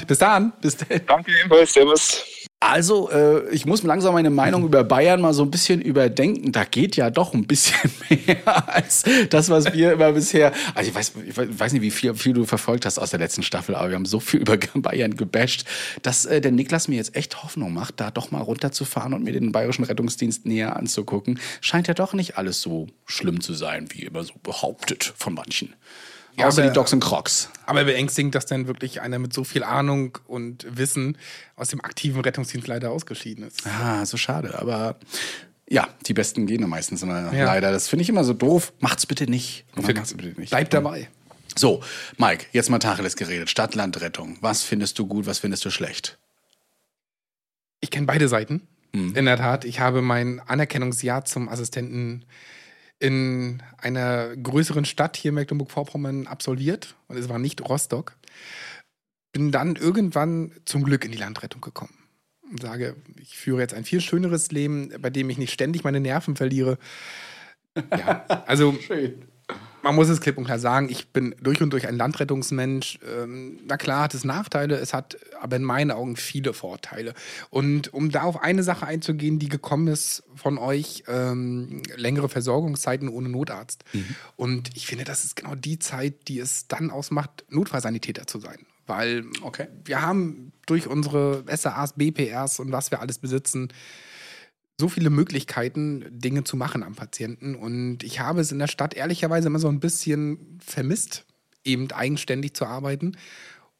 Bis dann. Bis dann. danke ebenfalls. Servus. Also, äh, ich muss langsam meine Meinung über Bayern mal so ein bisschen überdenken. Da geht ja doch ein bisschen mehr als das, was wir immer bisher. Also ich weiß, ich weiß nicht, wie viel, viel du verfolgt hast aus der letzten Staffel, aber wir haben so viel über Bayern gebasht, dass äh, der Niklas mir jetzt echt Hoffnung macht, da doch mal runterzufahren und mir den bayerischen Rettungsdienst näher anzugucken. Scheint ja doch nicht alles so schlimm zu sein, wie immer so behauptet von manchen. Ja, Außer aber- die Docs und Crocs. Aber beängstigend, dass dann wirklich einer mit so viel Ahnung und Wissen aus dem aktiven Rettungsdienst leider ausgeschieden ist. Ah, so schade. Aber ja, die Besten gehen ja meistens immer Ja. leider. Das finde ich immer so doof. Macht's bitte nicht. Macht's bitte nicht. Bleib dabei. So, Mike, jetzt mal Tacheles geredet. Stadt-Land-Rettung. Was findest du gut, was findest du schlecht? Ich kenne beide Seiten. Mhm. In der Tat. Ich habe mein Anerkennungsjahr zum Assistenten in einer größeren Stadt hier in Mecklenburg-Vorpommern absolviert. Und es war nicht Rostock. Bin dann irgendwann zum Glück in die Landrettung gekommen. Und sage, ich führe jetzt ein viel schöneres Leben, bei dem ich nicht ständig meine Nerven verliere. Ja, also man muss es klipp und klar sagen, ich bin durch und durch ein Landrettungsmensch. Ähm, na klar hat es Nachteile, es hat aber in meinen Augen viele Vorteile. Und um da auf eine Sache einzugehen, die gekommen ist von euch, ähm, längere Versorgungszeiten ohne Notarzt. Und ich finde, das ist genau die Zeit, die es dann ausmacht, Notfallsanitäter zu sein. Weil Okay. wir haben durch unsere SAAs, BPRs und was wir alles besitzen, so viele Möglichkeiten, Dinge zu machen am Patienten. Und ich habe es in der Stadt ehrlicherweise immer so ein bisschen vermisst, eben eigenständig zu arbeiten.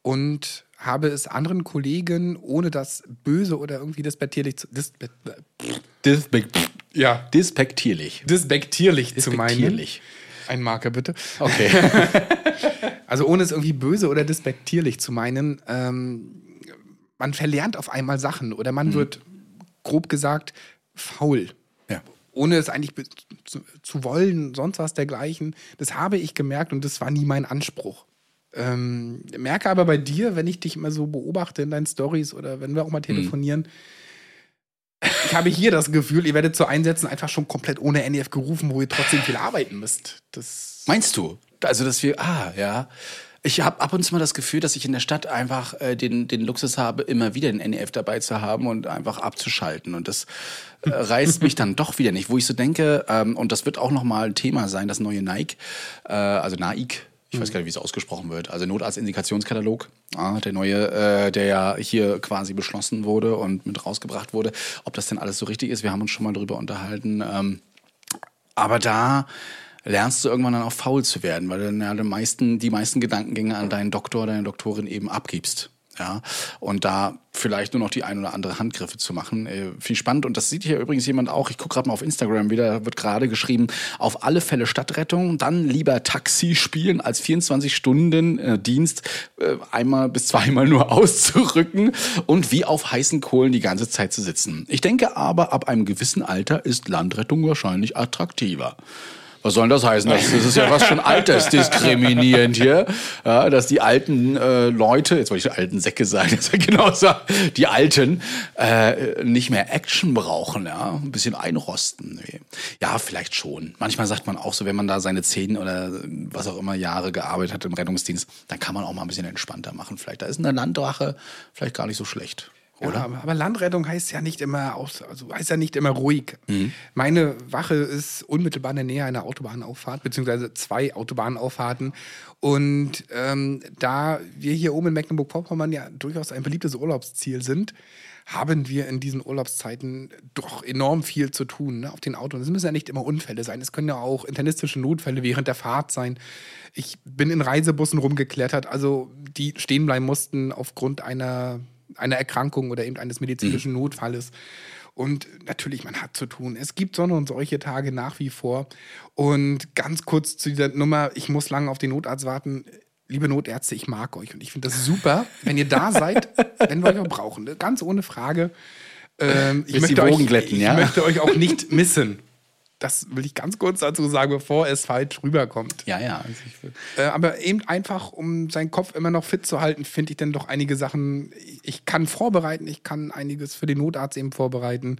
Und habe es anderen Kollegen, ohne das böse oder irgendwie despektierlich zu, dis, Dispe ja, Dispektierlich. despektierlich zu meinen. Despektierlich. Ein Marker bitte. Okay. Also ohne es irgendwie böse oder despektierlich zu meinen, ähm, man verlernt auf einmal Sachen oder man wird, grob gesagt, faul. ja. Ohne es eigentlich zu, zu wollen, sonst was dergleichen. Das habe ich gemerkt und das war nie mein Anspruch. Ähm, merke aber bei dir, wenn ich dich immer so beobachte in deinen Stories oder wenn wir auch mal telefonieren, ich habe hier das Gefühl, ihr werdet zu Einsätzen einfach schon komplett ohne NEF gerufen, wo ihr trotzdem viel arbeiten müsst. Das Meinst du? Also, dass wir, ah, ja. Ich habe ab und zu mal das Gefühl, dass ich in der Stadt einfach äh, den, den Luxus habe, immer wieder den NEF dabei zu haben und einfach abzuschalten. Und das reißt mich dann doch wieder nicht. Wo ich so denke, ähm, und das wird auch nochmal ein Thema sein, das neue Nike, äh, also Naik, ich weiß gar nicht, wie es ausgesprochen wird, also Notarztindikationskatalog, ah, der neue, äh, der ja hier quasi beschlossen wurde und mit rausgebracht wurde. Ob das denn alles so richtig ist, wir haben uns schon mal drüber unterhalten. Ähm, aber da lernst du irgendwann dann auch faul zu werden, weil du dann ja die meisten, die meisten Gedankengänge an deinen Doktor, deine Doktorin eben abgibst. Ja, und da vielleicht nur noch die ein oder andere Handgriffe zu machen. Äh, viel spannend. Und das sieht hier übrigens jemand auch. Ich gucke gerade mal auf Instagram wieder, wird gerade geschrieben, auf alle Fälle Stadtrettung, dann lieber Taxi spielen als 24 Stunden äh, Dienst äh, einmal bis zweimal nur auszurücken und wie auf heißen Kohlen die ganze Zeit zu sitzen. Ich denke aber, ab einem gewissen Alter ist Landrettung wahrscheinlich attraktiver. Was soll das heißen? Das, das ist ja was schon altersdiskriminierend hier, ja, dass die alten äh, Leute, jetzt wollte ich alten Säcke sagen, das ist genau so, die Alten äh, nicht mehr Action brauchen, ja, ein bisschen einrosten. Nee. Ja, vielleicht schon. Manchmal sagt man auch so, wenn man da seine zehn oder was auch immer Jahre gearbeitet hat im Rettungsdienst, dann kann man auch mal ein bisschen entspannter machen. Vielleicht da ist eine Landwache vielleicht gar nicht so schlecht. Oder? Ja, aber Landrettung heißt ja nicht immer aus, also heißt ja nicht immer ruhig. Meine Wache ist unmittelbar in der Nähe einer Autobahnauffahrt, beziehungsweise zwei Autobahnauffahrten. Und ähm, da wir hier oben in Mecklenburg-Vorpommern ja durchaus ein beliebtes Urlaubsziel sind, haben wir in diesen Urlaubszeiten doch enorm viel zu tun ne, auf den Autos. Es müssen ja nicht immer Unfälle sein, es können ja auch internistische Notfälle während der Fahrt sein. Ich bin in Reisebussen rumgeklettert, also die stehen bleiben mussten aufgrund einer, einer Erkrankung oder eben eines medizinischen Notfalles. Und natürlich, man hat zu tun. Es gibt Sonne und solche Tage nach wie vor. Und ganz kurz zu dieser Nummer, ich muss lange auf den Notarzt warten liebe Notärzte, ich mag euch und ich finde das super, wenn ihr da seid, wenn wir euch auch brauchen. Ganz ohne Frage. Ähm, ich, möchte euch, glätten, ich ja? möchte euch auch nicht missen. Das will ich ganz kurz dazu sagen, bevor es falsch rüberkommt. Ja, ja. Also Äh, aber eben einfach, um seinen Kopf immer noch fit zu halten, finde ich dann doch einige Sachen, ich kann vorbereiten, ich kann einiges für den Notarzt eben vorbereiten.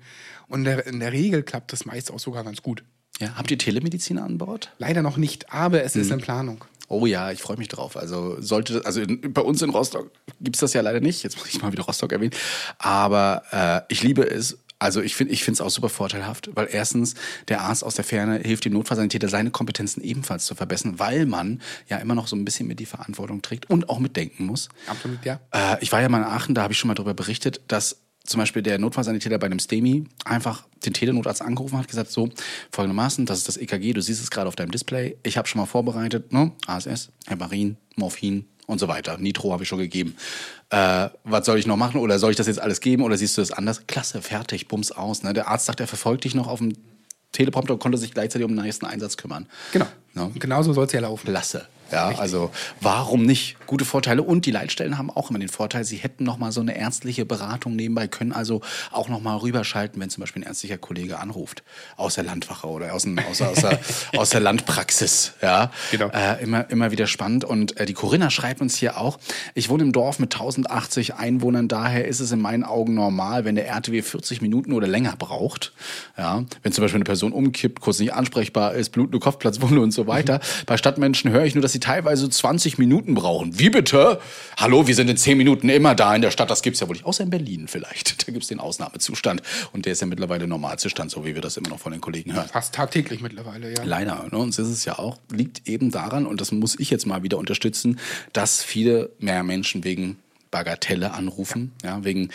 Und der, in der Regel klappt das meist auch sogar ganz gut. ja. Habt ihr Telemediziner an Bord? Leider noch nicht, aber es ist in Planung. Oh ja, ich freue mich drauf. Also sollte, also in, bei uns in Rostock gibt's das ja leider nicht. Jetzt muss ich mal wieder Rostock erwähnen. Aber äh, ich liebe es. Also ich finde ich finde es auch super vorteilhaft, weil erstens der Arzt aus der Ferne hilft dem Notfallsanitäter seine Kompetenzen ebenfalls zu verbessern, weil man ja immer noch so ein bisschen mit die Verantwortung trägt und auch mitdenken muss. Absolut, ja. Äh, ich war ja mal in Aachen, da habe ich schon mal darüber berichtet, dass zum Beispiel der Notfallsanitäter bei einem STEMI einfach den Telenotarzt angerufen hat, gesagt, so, folgendermaßen, das ist das EKG, du siehst es gerade auf deinem Display, ich habe schon mal vorbereitet, ne? ASS, Heparin, Morphin und so weiter. Nitro habe ich schon gegeben. Äh, was soll ich noch machen? Oder soll ich das jetzt alles geben? Oder siehst du das anders? Klasse, fertig, bums aus. Ne? Der Arzt sagt, er verfolgt dich noch auf dem Teleprompter und konnte sich gleichzeitig um den nächsten Einsatz kümmern. Genau. Ja. Und genauso soll es ja laufen. Klasse. Ja, also warum nicht? Gute Vorteile und die Leitstellen haben auch immer den Vorteil, sie hätten noch mal so eine ärztliche Beratung nebenbei, können also auch noch mal rüberschalten, wenn zum Beispiel ein ärztlicher Kollege anruft aus der Landwache oder aus, dem, aus, aus, der, aus der Landpraxis. Ja, Genau. äh, immer, immer wieder spannend. Und äh, die Corinna schreibt uns hier auch, ich wohne im Dorf mit 1080 Einwohnern, daher ist es in meinen Augen normal, wenn der RTW 40 Minuten oder länger braucht. Ja, wenn zum Beispiel eine Person umkippt, kurz nicht ansprechbar ist, blutende Kopfplatzwunde und so weiter. Bei Stadtmenschen höre ich nur, dass sie teilweise 20 Minuten brauchen. Wie bitte? Hallo, wir sind in 10 Minuten immer da in der Stadt. Das gibt's ja wohl nicht. Außer in Berlin vielleicht. Da gibt's den Ausnahmezustand. Und der ist ja mittlerweile Normalzustand, so wie wir das immer noch von den Kollegen hören. Fast tagtäglich mittlerweile, ja. Leider. Ne? Und das ist es ja auch, liegt eben daran, und das muss ich jetzt mal wieder unterstützen, dass viele mehr Menschen wegen Bagatelle anrufen, ja, wegen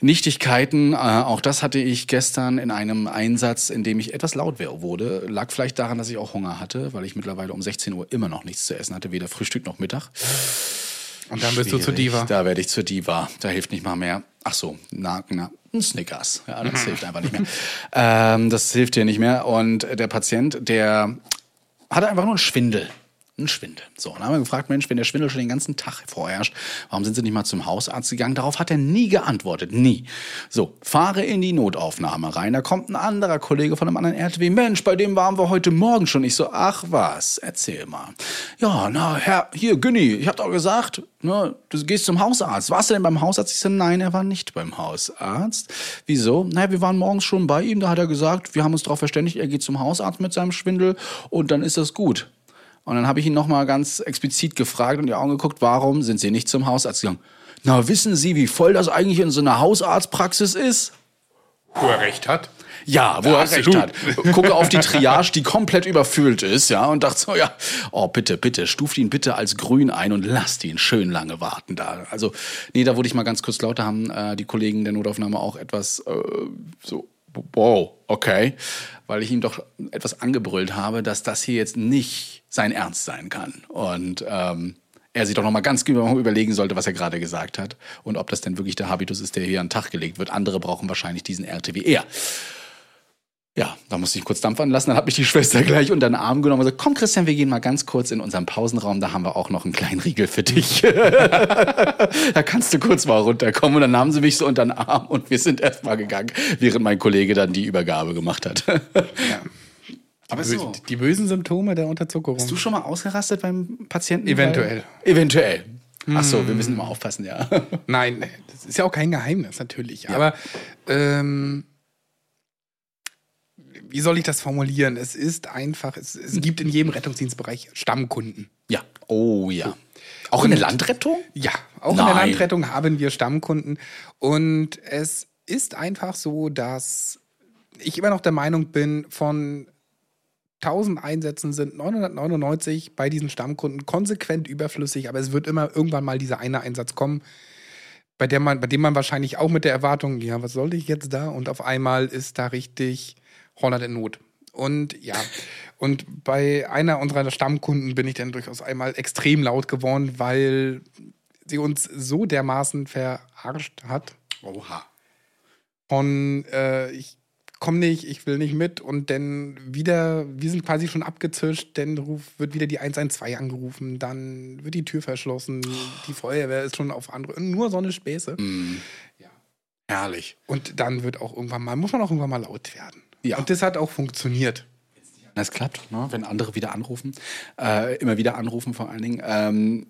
Nichtigkeiten. Äh, auch das hatte ich gestern in einem Einsatz, in dem ich etwas laut wurde. Lag vielleicht daran, dass ich auch Hunger hatte, weil ich mittlerweile um 16 Uhr immer noch nichts zu essen hatte, weder Frühstück noch Mittag. Und dann bist du zur Schwierig. Diva. Da werde ich zur Diva. Da hilft nicht mal mehr. Ach so, na, na, ein Snickers. Ja, das hilft einfach nicht mehr. Ähm, das hilft dir nicht mehr. Und der Patient, der hatte einfach nur einen Schwindel. Ein Schwindel. So, dann haben wir gefragt, Mensch, wenn der Schwindel schon den ganzen Tag vorherrscht, warum sind Sie nicht mal zum Hausarzt gegangen? Darauf hat er nie geantwortet. Nie. So, fahre in die Notaufnahme rein. Da kommt ein anderer Kollege von einem anderen RTW. Mensch, bei dem waren wir heute Morgen schon. Ich so, ach was, erzähl mal. Ja, na, Herr, hier, Günni, ich hab doch gesagt, ne, du gehst zum Hausarzt. Warst du denn beim Hausarzt? Ich so, nein, er war nicht beim Hausarzt. Wieso? Naja, wir waren morgens schon bei ihm. Da hat er gesagt, wir haben uns darauf verständigt, er geht zum Hausarzt mit seinem Schwindel und dann ist das gut. Und dann habe ich ihn nochmal ganz explizit gefragt und die Augen geguckt, warum sind Sie nicht zum Hausarzt gegangen? Na, wissen Sie, wie voll das eigentlich in so einer Hausarztpraxis ist? Wo er recht hat. Ja, wo Ja, er recht hat. Gucke auf die Triage, die komplett überfüllt ist, ja, und dachte so, ja, oh, bitte, bitte, stuft ihn bitte als grün ein und lasst ihn schön lange warten da. Also, nee, da wurde ich mal ganz kurz lauter, haben äh, die Kollegen der Notaufnahme auch etwas äh, so, wow, okay, weil ich ihm doch etwas angebrüllt habe, dass das hier jetzt nicht sein Ernst sein kann. Und ähm, er sich doch noch mal ganz genau überlegen sollte, was er gerade gesagt hat und ob das denn wirklich der Habitus ist, der hier an den Tag gelegt wird. Andere brauchen wahrscheinlich diesen RTW eher. Ja, da musste ich kurz dampfern lassen. Dann hat mich die Schwester gleich unter den Arm genommen und gesagt, komm Christian, wir gehen mal ganz kurz in unseren Pausenraum, da haben wir auch noch einen kleinen Riegel für dich. da kannst du kurz mal runterkommen. Und dann nahmen sie mich so unter den Arm und wir sind erst mal gegangen, während mein Kollege dann die Übergabe gemacht hat. Aber Bö- so. Die bösen Symptome der Unterzuckerung. Bist du schon mal ausgerastet beim Patienten? Eventuell. Eventuell. Ach so, wir müssen immer aufpassen, ja. Nein, das ist ja auch kein Geheimnis, natürlich. Aber ähm, wie soll ich das formulieren? Es ist einfach, es, es gibt in jedem Rettungsdienstbereich Stammkunden. Ja. Oh ja. Auch in der Landrettung? Ja, auch in der Nein. Landrettung haben wir Stammkunden. Und es ist einfach so, dass ich immer noch der Meinung bin, von 1000 Einsätzen sind 999 bei diesen Stammkunden konsequent überflüssig, aber es wird immer irgendwann mal dieser eine Einsatz kommen, bei, der man, bei dem man wahrscheinlich auch mit der Erwartung, ja, was sollte ich jetzt da? Und auf einmal ist da richtig Holland in Not. Und ja, und bei einer unserer Stammkunden bin ich dann durchaus einmal extrem laut geworden, weil sie uns so dermaßen verarscht hat. Oha. Von äh, ich komme nicht, ich will nicht mit und dann wieder, wir sind quasi schon abgezischt, dann ruf, wird wieder die 112 angerufen, dann wird die Tür verschlossen, die Feuerwehr ist schon auf andere, nur so eine Späße. Herrlich. Und dann wird auch irgendwann mal, muss man auch irgendwann mal laut werden. Ja. Und das hat auch funktioniert. Das klappt, ne? wenn andere wieder anrufen. Äh, immer wieder anrufen vor allen Dingen. Ähm,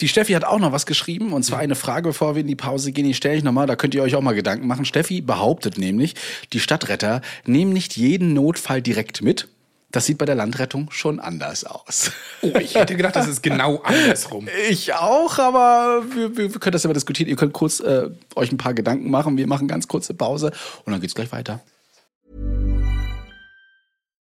die Steffi hat auch noch was geschrieben und zwar eine Frage, bevor wir in die Pause gehen, die stelle ich nochmal, da könnt ihr euch auch mal Gedanken machen. Steffi behauptet nämlich, die Stadtretter nehmen nicht jeden Notfall direkt mit. Das sieht bei der Landrettung schon anders aus. Oh, ich hätte gedacht, das ist genau andersrum. Ich auch, aber wir, wir können das ja mal diskutieren. Ihr könnt kurz äh, euch ein paar Gedanken machen. Wir machen ganz kurze Pause und dann geht's gleich weiter.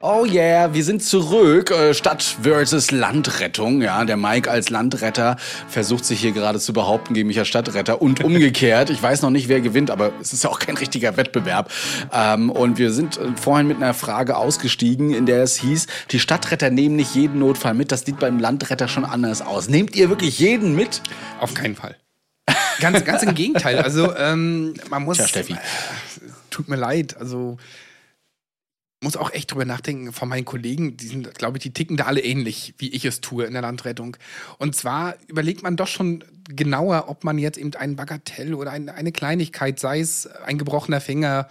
Oh yeah, wir sind zurück. Äh, Stadt versus Landrettung. Ja, der Mike als Landretter versucht sich hier gerade zu behaupten gegen mich als Stadtretter und umgekehrt. Ich weiß noch nicht, wer gewinnt, aber es ist ja auch kein richtiger Wettbewerb. Ähm, und wir sind äh, vorhin mit einer Frage ausgestiegen, in der es hieß, die Stadtretter nehmen nicht jeden Notfall mit. Das sieht beim Landretter schon anders aus. Nehmt ihr wirklich jeden mit? Auf keinen Fall. Ganz, ganz im Gegenteil. Also, ähm, man muss. Tja, Steffi. Tut mir leid. Also, muss auch echt drüber nachdenken von meinen Kollegen, die sind, glaube ich, die ticken da alle ähnlich, wie ich es tue in der Landrettung. Und zwar überlegt man doch schon genauer, ob man jetzt eben ein Bagatell oder ein, eine Kleinigkeit, sei es ein gebrochener Finger,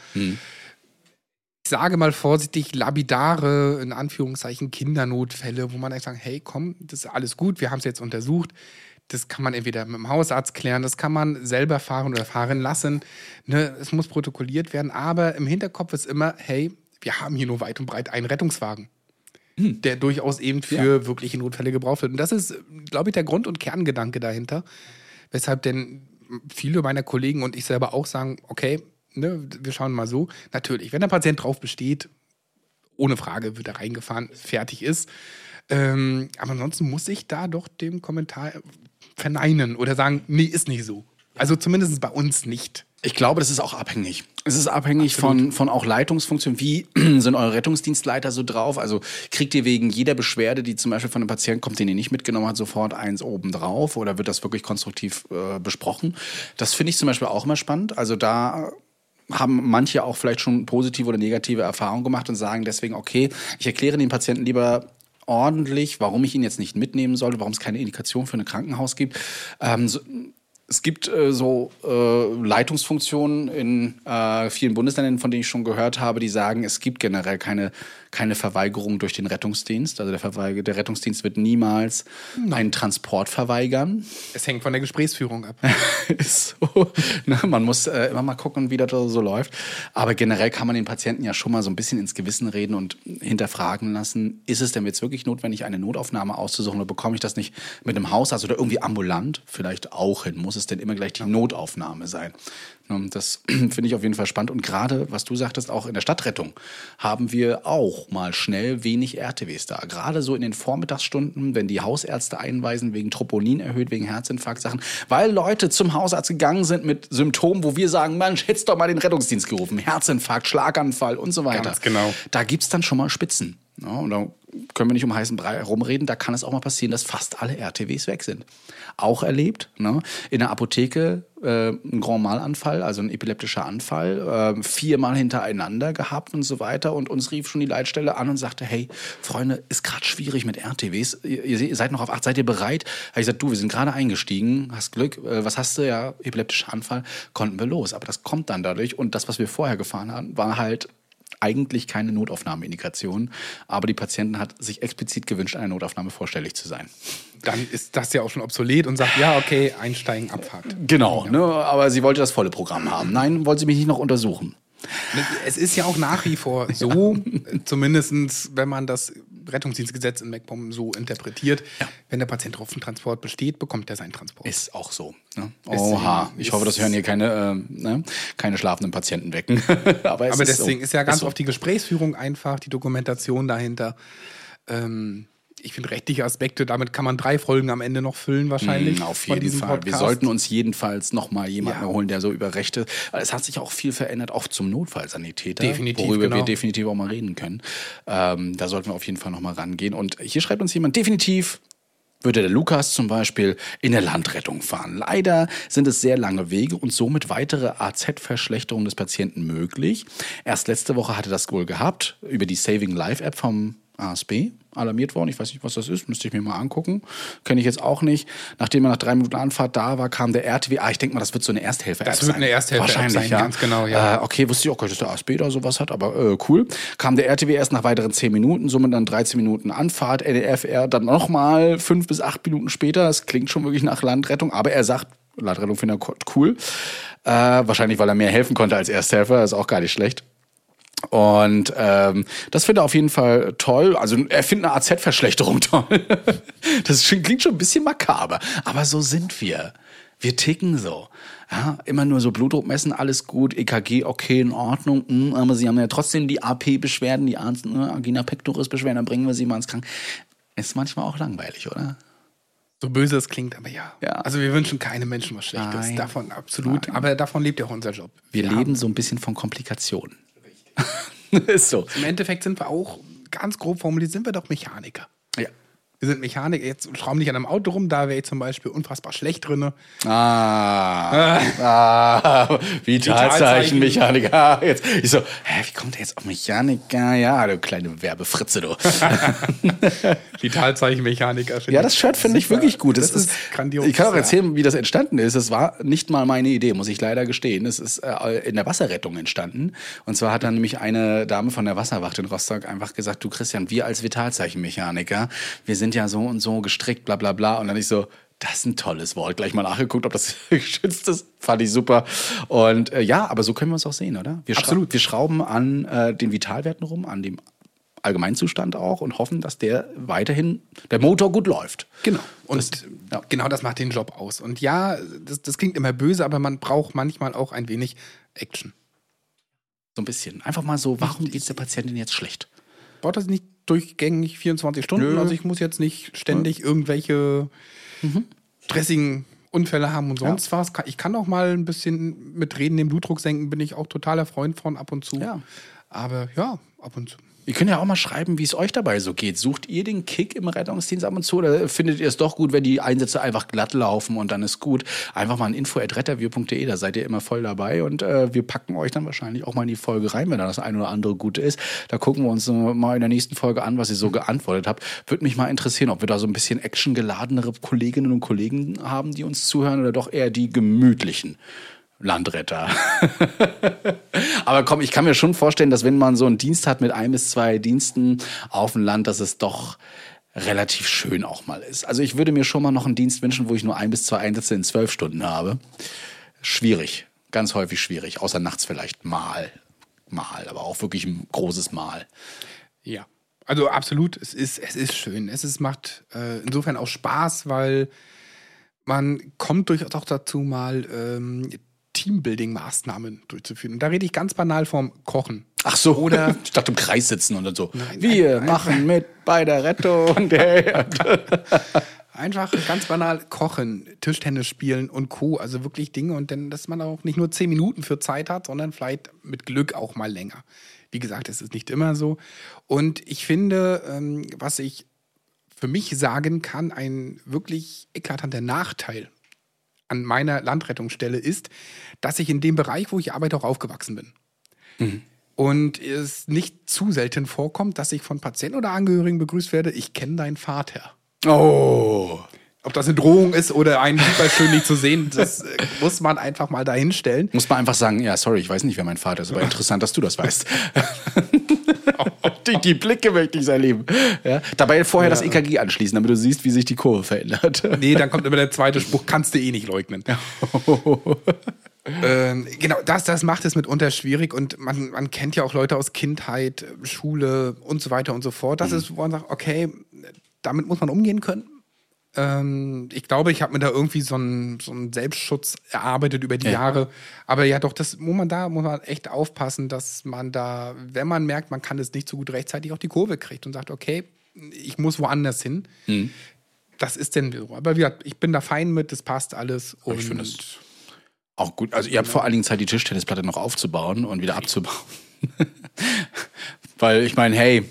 ich sage mal vorsichtig, labidare, in Anführungszeichen, Kindernotfälle, wo man echt sagt, hey, komm, das ist alles gut, wir haben es jetzt untersucht. Das kann man entweder mit dem Hausarzt klären, das kann man selber fahren oder fahren lassen. Ne, es muss protokolliert werden, aber im Hinterkopf ist immer, hey, wir haben hier nur weit und breit einen Rettungswagen, der durchaus eben für wirkliche Notfälle gebraucht wird. Und das ist, glaube ich, der Grund- und Kerngedanke dahinter, weshalb denn viele meiner Kollegen und ich selber auch sagen, okay, ne, wir schauen mal so. Natürlich, wenn der Patient drauf besteht, ohne Frage wird er reingefahren, fertig ist. Ähm, aber ansonsten muss ich da doch dem Kommentar verneinen oder sagen, nee, ist nicht so. Also zumindest bei uns nicht. Ich glaube, das ist auch abhängig. Es ist abhängig von, von auch Leitungsfunktionen. Wie sind eure Rettungsdienstleiter so drauf? Also kriegt ihr wegen jeder Beschwerde, die zum Beispiel von einem Patienten kommt, den ihr nicht mitgenommen habt, sofort eins oben drauf? Oder wird das wirklich konstruktiv äh, besprochen? Das finde ich zum Beispiel auch immer spannend. Also da haben manche auch vielleicht schon positive oder negative Erfahrungen gemacht und sagen deswegen, okay, ich erkläre den Patienten lieber ordentlich, warum ich ihn jetzt nicht mitnehmen sollte, warum es keine Indikation für ein Krankenhaus gibt. Ähm, so, es gibt äh, so äh, Leitungsfunktionen in äh, vielen Bundesländern, von denen ich schon gehört habe, die sagen, es gibt generell keine, keine Verweigerung durch den Rettungsdienst. Also der, Verweiger, der Rettungsdienst wird niemals einen Transport verweigern. Es hängt von der Gesprächsführung ab. ist so. Ne? Man muss äh, immer mal gucken, wie das so läuft. Aber generell kann man den Patienten ja schon mal so ein bisschen ins Gewissen reden und hinterfragen lassen, ist es denn jetzt wirklich notwendig, eine Notaufnahme auszusuchen oder bekomme ich das nicht mit einem Hausarzt oder irgendwie ambulant vielleicht auch hin? Muss es denn immer gleich die Notaufnahme sein? Ne, Das finde ich auf jeden Fall spannend. Und gerade, was du sagtest, auch in der Stadtrettung haben wir auch mal schnell wenig RTWs da. Gerade so in den Vormittagsstunden, wenn die Hausärzte einweisen, wegen Troponin erhöht, wegen Herzinfarkt-Sachen, weil Leute zum Hausarzt gegangen sind mit Symptomen, wo wir sagen, Mensch, hättest doch mal den Rettungsdienst gerufen. Herzinfarkt, Schlaganfall und so weiter. Ganz genau. Da gibt's dann schon mal Spitzen. Ja, und da können wir nicht um heißen Brei herumreden. Da kann es auch mal passieren, dass fast alle RTWs weg sind. Auch erlebt, ne? in der Apotheke äh, ein Grand Mal-Anfall, also ein epileptischer Anfall, äh, viermal hintereinander gehabt und so weiter. Und uns rief schon die Leitstelle an und sagte, hey, Freunde, ist gerade schwierig mit RTWs. Ihr, ihr seid noch auf acht, seid ihr bereit? Habe ich gesagt, du, wir sind gerade eingestiegen, hast Glück. Äh, was hast du? Ja, epileptischer Anfall, konnten wir los. Aber das kommt dann dadurch. Und das, was wir vorher gefahren haben, war halt eigentlich keine Notaufnahmeindikation, aber die Patientin hat sich explizit gewünscht, einer Notaufnahme vorstellig zu sein. Dann ist das ja auch schon obsolet und sagt, ja, okay, einsteigen, Abfahrt. Genau, ne, aber sie wollte das volle Programm haben. Nein, wollte sie mich nicht noch untersuchen. Es ist ja auch nach wie vor so, zumindest wenn man das Rettungsdienstgesetz in MacPom so interpretiert, wenn der Patient auf dem Transport besteht, bekommt er seinen Transport. Ist auch so. Ne? Oha, ich ist- hoffe, das hören hier keine, äh, ne? keine schlafenden Patienten wecken. aber Aber ist deswegen so. ist ja ganz so. oft die Gesprächsführung einfach, die Dokumentation dahinter. Ähm, ich finde rechtliche Aspekte, damit kann man drei Folgen am Ende noch füllen wahrscheinlich. Mm, Auf jeden Fall. Wir Podcast. sollten uns jedenfalls noch mal jemanden Ja. holen, der so über Rechte. Es hat sich auch viel verändert, auch zum Notfallsanitäter, Definitiv, worüber wir genau. definitiv auch mal reden können. Ähm, da sollten wir auf jeden Fall noch mal rangehen. Und hier schreibt uns jemand definitiv. Würde der Lukas zum Beispiel in der Landrettung fahren. Leider sind es sehr lange Wege und somit weitere AZ-Verschlechterung des Patienten möglich. Erst letzte Woche hatte das wohl gehabt über die Saving Life App vom ASB alarmiert worden. Ich weiß nicht, was das ist, müsste ich mir mal angucken. Kenne ich jetzt auch nicht. Nachdem er nach drei Minuten Anfahrt da war, kam der RTW. Ah, ich denke mal, das wird so eine Ersthelfer-App Das wird sein. eine Ersthelfer-App Wahrscheinlich, sein, ja. ganz genau, ja. Äh, okay, wusste ich auch gar nicht, dass der ASB da sowas hat, aber äh, cool. Kam der RTW erst nach weiteren zehn Minuten, somit dann 13 Minuten Anfahrt, NDFR dann nochmal fünf bis acht Minuten später. Das klingt schon wirklich nach Landrettung, aber er sagt, Landrettung findet er cool. Äh, wahrscheinlich, weil er mehr helfen konnte als Ersthelfer, ist auch gar nicht schlecht. Und ähm, das finde er auf jeden Fall toll. Also er findet eine AZ-Verschlechterung toll. das klingt schon ein bisschen makaber. Aber so sind wir. Wir ticken so. Ja, immer nur so Blutdruck messen, alles gut, EKG, okay, in Ordnung. hm, aber sie haben ja trotzdem die AP-Beschwerden, die Arzt, ne, Angina pectoris-Beschwerden, dann bringen wir sie mal ins Kranken. Ist manchmal auch langweilig, oder? So böse es klingt, aber ja. Ja. Also wir wünschen keine Menschen was Schlechtes. Nein. Davon absolut. Aber davon lebt ja auch unser Job. Wir haben- leben so ein bisschen von Komplikationen. Ist so. Im Endeffekt sind wir auch, ganz grob formuliert, sind wir doch Mechaniker. Wir sind Mechaniker, jetzt schrauben nicht an einem Auto rum, da wäre ich zum Beispiel unfassbar schlecht drin. Ah, ah, Vitalzeichenmechaniker. Ah, Jetzt, ich so, hä, wie kommt der jetzt auf Mechaniker? Ja, du kleine Werbefritze, du. Vitalzeichenmechaniker. finde Ja, das Shirt finde ich wirklich gut. Das, Es ist grandios. Ich kann auch erzählen, wie das entstanden ist. Es war nicht mal meine Idee, muss ich leider gestehen. Es ist äh, in der Wasserrettung entstanden. Und zwar hat dann nämlich eine Dame von der Wasserwacht in Rostock einfach gesagt, du Christian, wir als Vitalzeichenmechaniker, wir sind ja so und so gestrickt, bla bla bla. Und dann ich so, das ist ein tolles Wort. Gleich mal nachgeguckt, ob das geschützt ist. Fand ich super. Und äh, ja, aber so können wir uns auch sehen, oder? Wir Absolut. Schrauben, wir schrauben an äh, den Vitalwerten rum, an dem Allgemeinzustand auch und hoffen, dass der weiterhin, der Motor gut läuft. Genau. Und Das- ja. genau das macht den Job aus. Und ja, das, das klingt immer böse, aber man braucht manchmal auch ein wenig Action. So ein bisschen. Einfach mal so, warum geht es der Patientin jetzt schlecht? Braucht das nicht durchgängig 24 Stunden? Nö. Also ich muss jetzt nicht ständig irgendwelche stressigen Unfälle haben und sonst was. Ich kann auch mal ein bisschen mit Reden den Blutdruck senken, bin ich auch totaler Freund von ab und zu. Ja. Aber ja, ab und zu. Ihr könnt ja auch mal schreiben, wie es euch dabei so geht. Sucht ihr den Kick im Rettungsdienst ab und zu oder findet ihr es doch gut, wenn die Einsätze einfach glatt laufen und dann ist gut? Einfach mal an info.retterview.de, da seid ihr immer voll dabei und äh, wir packen euch dann wahrscheinlich auch mal in die Folge rein, wenn da das eine oder andere Gute ist. Da gucken wir uns äh, mal in der nächsten Folge an, was ihr so geantwortet habt. Würde mich mal interessieren, ob wir da so ein bisschen actiongeladenere Kolleginnen und Kollegen haben, die uns zuhören oder doch eher die gemütlichen. Landretter. Aber komm, ich kann mir schon vorstellen, dass wenn man so einen Dienst hat mit ein bis zwei Diensten auf dem Land, dass es doch relativ schön auch mal ist. Also ich würde mir schon mal noch einen Dienst wünschen, wo ich nur ein bis zwei Einsätze in zwölf Stunden habe. Schwierig, ganz häufig schwierig, außer nachts vielleicht mal, mal, aber auch wirklich ein großes Mal. Ja. Also absolut, es ist, es ist schön. Es ist, macht äh, insofern auch Spaß, weil man kommt durchaus auch dazu, mal ähm, Teambuilding-Maßnahmen durchzuführen. Und da rede ich ganz banal vom Kochen. Ach so, Oder- statt im Kreis sitzen und dann so. Nein, wir ein- machen mit bei der Rettung. Der Einfach ganz banal kochen, Tischtennis spielen und Co. Also wirklich Dinge und dann, dass man auch nicht nur zehn Minuten für Zeit hat, sondern vielleicht mit Glück auch mal länger. Wie gesagt, es ist nicht immer so. Und ich finde, ähm, was ich für mich sagen kann, ein wirklich eklatanter Nachteil an meiner Landrettungsstelle ist, dass ich in dem Bereich, wo ich arbeite, auch aufgewachsen bin. Und es nicht zu selten vorkommt, dass ich von Patienten oder Angehörigen begrüßt werde, ich kenne deinen Vater. oh. Ob das eine Drohung ist oder einen nicht zu sehen, das äh, muss man einfach mal dahinstellen. Muss man einfach sagen, ja, sorry, ich weiß nicht, wer mein Vater ist, aber interessant, dass du das weißt. die, die Blicke möchte ich erleben. Ja. Dabei vorher das EKG anschließen, damit du siehst, wie sich die Kurve verändert. Nee, dann kommt immer der zweite Spruch, kannst du eh nicht leugnen. ähm, genau, das, das macht es mitunter schwierig und man, man kennt ja auch Leute aus Kindheit, Schule und so weiter und so fort. Das ist, wo man sagt, okay, damit muss man umgehen können. Ähm, ich glaube, ich habe mir da irgendwie so einen, so einen Selbstschutz erarbeitet über die Ja. Jahre. Aber ja, doch, das muss man da muss man echt aufpassen, dass man da, wenn man merkt, man kann es nicht so gut rechtzeitig auch die Kurve kriegt und sagt, okay, ich muss woanders hin. Das ist denn so. Aber wie gesagt, ich bin da fein mit, das passt alles. Und ich finde das Auch gut. Also ihr habt vor allen Dingen Zeit, die Tischtennisplatte noch aufzubauen und wieder abzubauen. Weil ich meine, hey,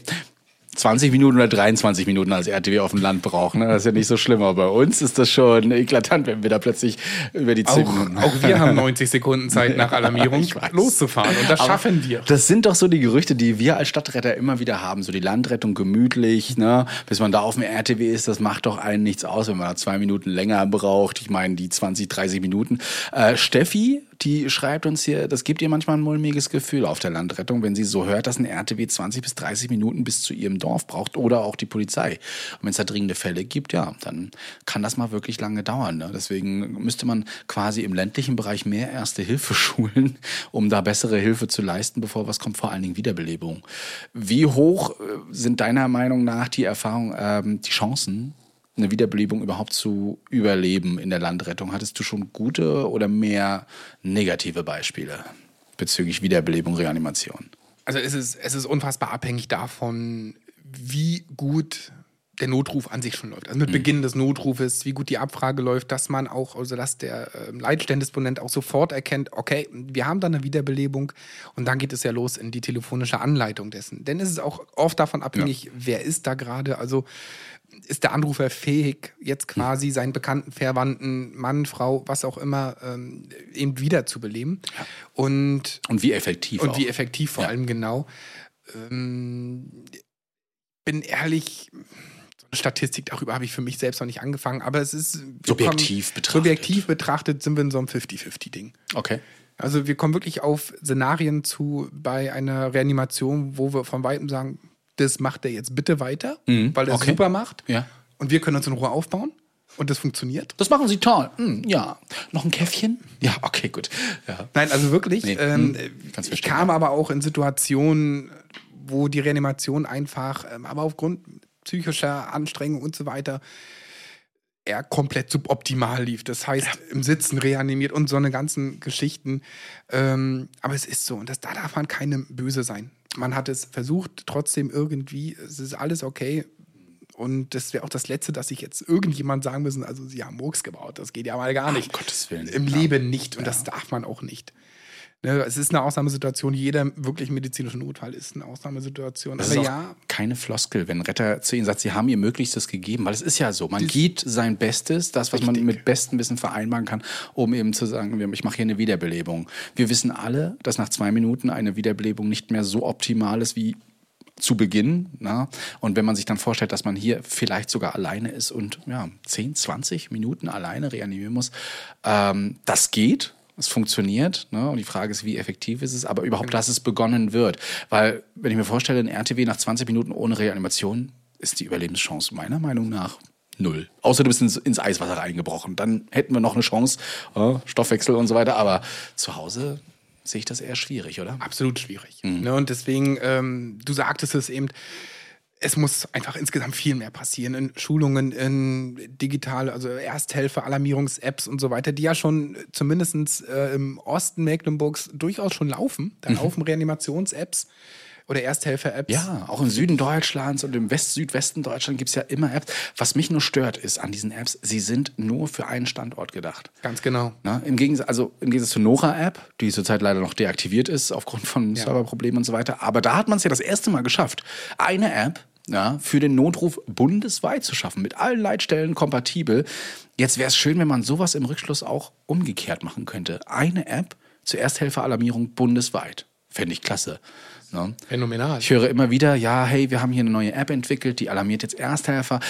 20 Minuten oder 23 Minuten als RTW auf dem Land brauchen, ne? das ist ja nicht so schlimm. Aber bei uns ist das schon eklatant, wenn wir da plötzlich über die 10 auch, Minuten... auch wir haben 90 Sekunden Zeit nach Alarmierung loszufahren. Und das Aber schaffen wir. Das sind doch so die Gerüchte, die wir als Stadtretter immer wieder haben. So die Landrettung gemütlich, ne? Bis man da auf dem RTW ist, das macht doch einen nichts aus, wenn man da zwei Minuten länger braucht. Ich meine, die 20, 30 Minuten. Äh, Steffi, die schreibt uns hier, das gibt ihr manchmal ein mulmiges Gefühl auf der Landrettung, wenn sie so hört, dass ein RTW 20 bis 30 Minuten bis zu ihrem Dorf braucht oder auch die Polizei. Und wenn es da dringende Fälle gibt, ja, dann kann das mal wirklich lange dauern. Ne? Deswegen müsste man quasi im ländlichen Bereich mehr Erste Hilfe schulen, um da bessere Hilfe zu leisten, bevor was kommt, vor allen Dingen Wiederbelebung. Wie hoch äh, sind deiner Meinung nach die Erfahrung, ähm, die Chancen, eine Wiederbelebung überhaupt zu überleben in der Landrettung? Hattest du schon gute oder mehr negative Beispiele bezüglich Wiederbelebung, Reanimation? Also es ist, es ist unfassbar abhängig davon, wie gut der Notruf an sich schon läuft. Also mit Beginn des Notrufes, wie gut die Abfrage läuft, dass man auch, also dass der ähm, Leitstellendisponent auch sofort erkennt, okay, wir haben da eine Wiederbelebung und dann geht es ja los in die telefonische Anleitung dessen. Denn es ist auch oft davon abhängig, wer ist da gerade, also ist der Anrufer fähig, jetzt quasi seinen Bekannten, Verwandten, Mann, Frau, was auch immer, ähm, eben wiederzubeleben. Und Und wie effektiv und auch? wie effektiv vor Ja. allem genau. Ähm, bin ehrlich, so eine Statistik darüber habe ich für mich selbst noch nicht angefangen, aber es ist Subjektiv kommen, betrachtet. Subjektiv betrachtet sind wir in so einem 50-50-Ding. Okay. Also wir kommen wirklich auf Szenarien zu bei einer Reanimation, wo wir von weitem sagen, das macht er jetzt bitte weiter, weil er es okay. super macht. Ja. Und wir können uns in Ruhe aufbauen und das funktioniert. Das machen sie toll. Hm, ja. Noch ein Käffchen? Ja, okay, gut. Ja. Nein, also wirklich. Nee, ähm, hm, kannst ich kam aber auch in Situationen, wo die Reanimation einfach, ähm, aber aufgrund psychischer Anstrengung und so weiter, eher komplett suboptimal lief. Das heißt, im Sitzen reanimiert und so eine ganzen Geschichten. Ähm, aber es ist so und das, da darf man keinem böse sein. Man hat es versucht, trotzdem irgendwie, es ist alles okay. Und das wäre auch das Letzte, dass ich jetzt irgendjemand sagen müssen, also sie haben Murks gebaut. Das geht ja mal gar nicht. Um Gottes Willen. Im Ja. Leben nicht. Und das darf man auch nicht. Ne, es ist eine Ausnahmesituation. Jeder wirklich medizinische Notfall ist eine Ausnahmesituation. Das Aber ist ja, keine Floskel, wenn Retter zu ihnen sagt, sie haben ihr Möglichstes gegeben, weil es ist ja so, man gibt sein Bestes, das, was man Richtig. mit bestem Wissen vereinbaren kann, um eben zu sagen, ich mache hier eine Wiederbelebung. Wir wissen alle, dass nach zwei Minuten eine Wiederbelebung nicht mehr so optimal ist wie zu Beginn. Na? Und wenn man sich dann vorstellt, dass man hier vielleicht sogar alleine ist und ja, 10, 20 Minuten alleine reanimieren muss, ähm, das geht. Es funktioniert. Ne? Und die Frage ist, wie effektiv ist es, aber überhaupt, dass es begonnen wird. Weil, wenn ich mir vorstelle, ein RTW nach 20 Minuten ohne Reanimation ist die Überlebenschance meiner Meinung nach null. Außer du bist ins, ins Eiswasser reingebrochen. Dann hätten wir noch eine Chance, äh, Stoffwechsel und so weiter. Aber zu Hause sehe ich das eher schwierig, oder? absolut schwierig. Mhm. Ne, und deswegen, ähm, du sagtest es eben, es muss einfach insgesamt viel mehr passieren in Schulungen, in digitale, also Ersthelfer, Alarmierungs-Apps und so weiter, die ja schon zumindest äh, im Osten Mecklenburgs durchaus schon laufen. Da laufen Reanimations-Apps oder Ersthelfer-Apps. Ja, auch im Süden Deutschlands und im West-Südwesten Deutschland gibt es ja immer Apps. Was mich nur stört, ist an diesen Apps, sie sind nur für einen Standort gedacht. Ganz genau. Na, im, Gegensatz, also Im Gegensatz zur Nora-App, die zurzeit leider noch deaktiviert ist aufgrund von Ja. Serverproblemen und so weiter. Aber da hat man es ja das erste Mal geschafft, eine App ja, für den Notruf bundesweit zu schaffen, mit allen Leitstellen kompatibel. Jetzt wäre es schön, wenn man sowas im Rückschluss auch umgekehrt machen könnte. Eine App zur Ersthelferalarmierung bundesweit. Fände ich klasse. Ne? Phänomenal. Ich höre immer wieder, ja, hey, wir haben hier eine neue App entwickelt, die alarmiert jetzt Ersthelfer.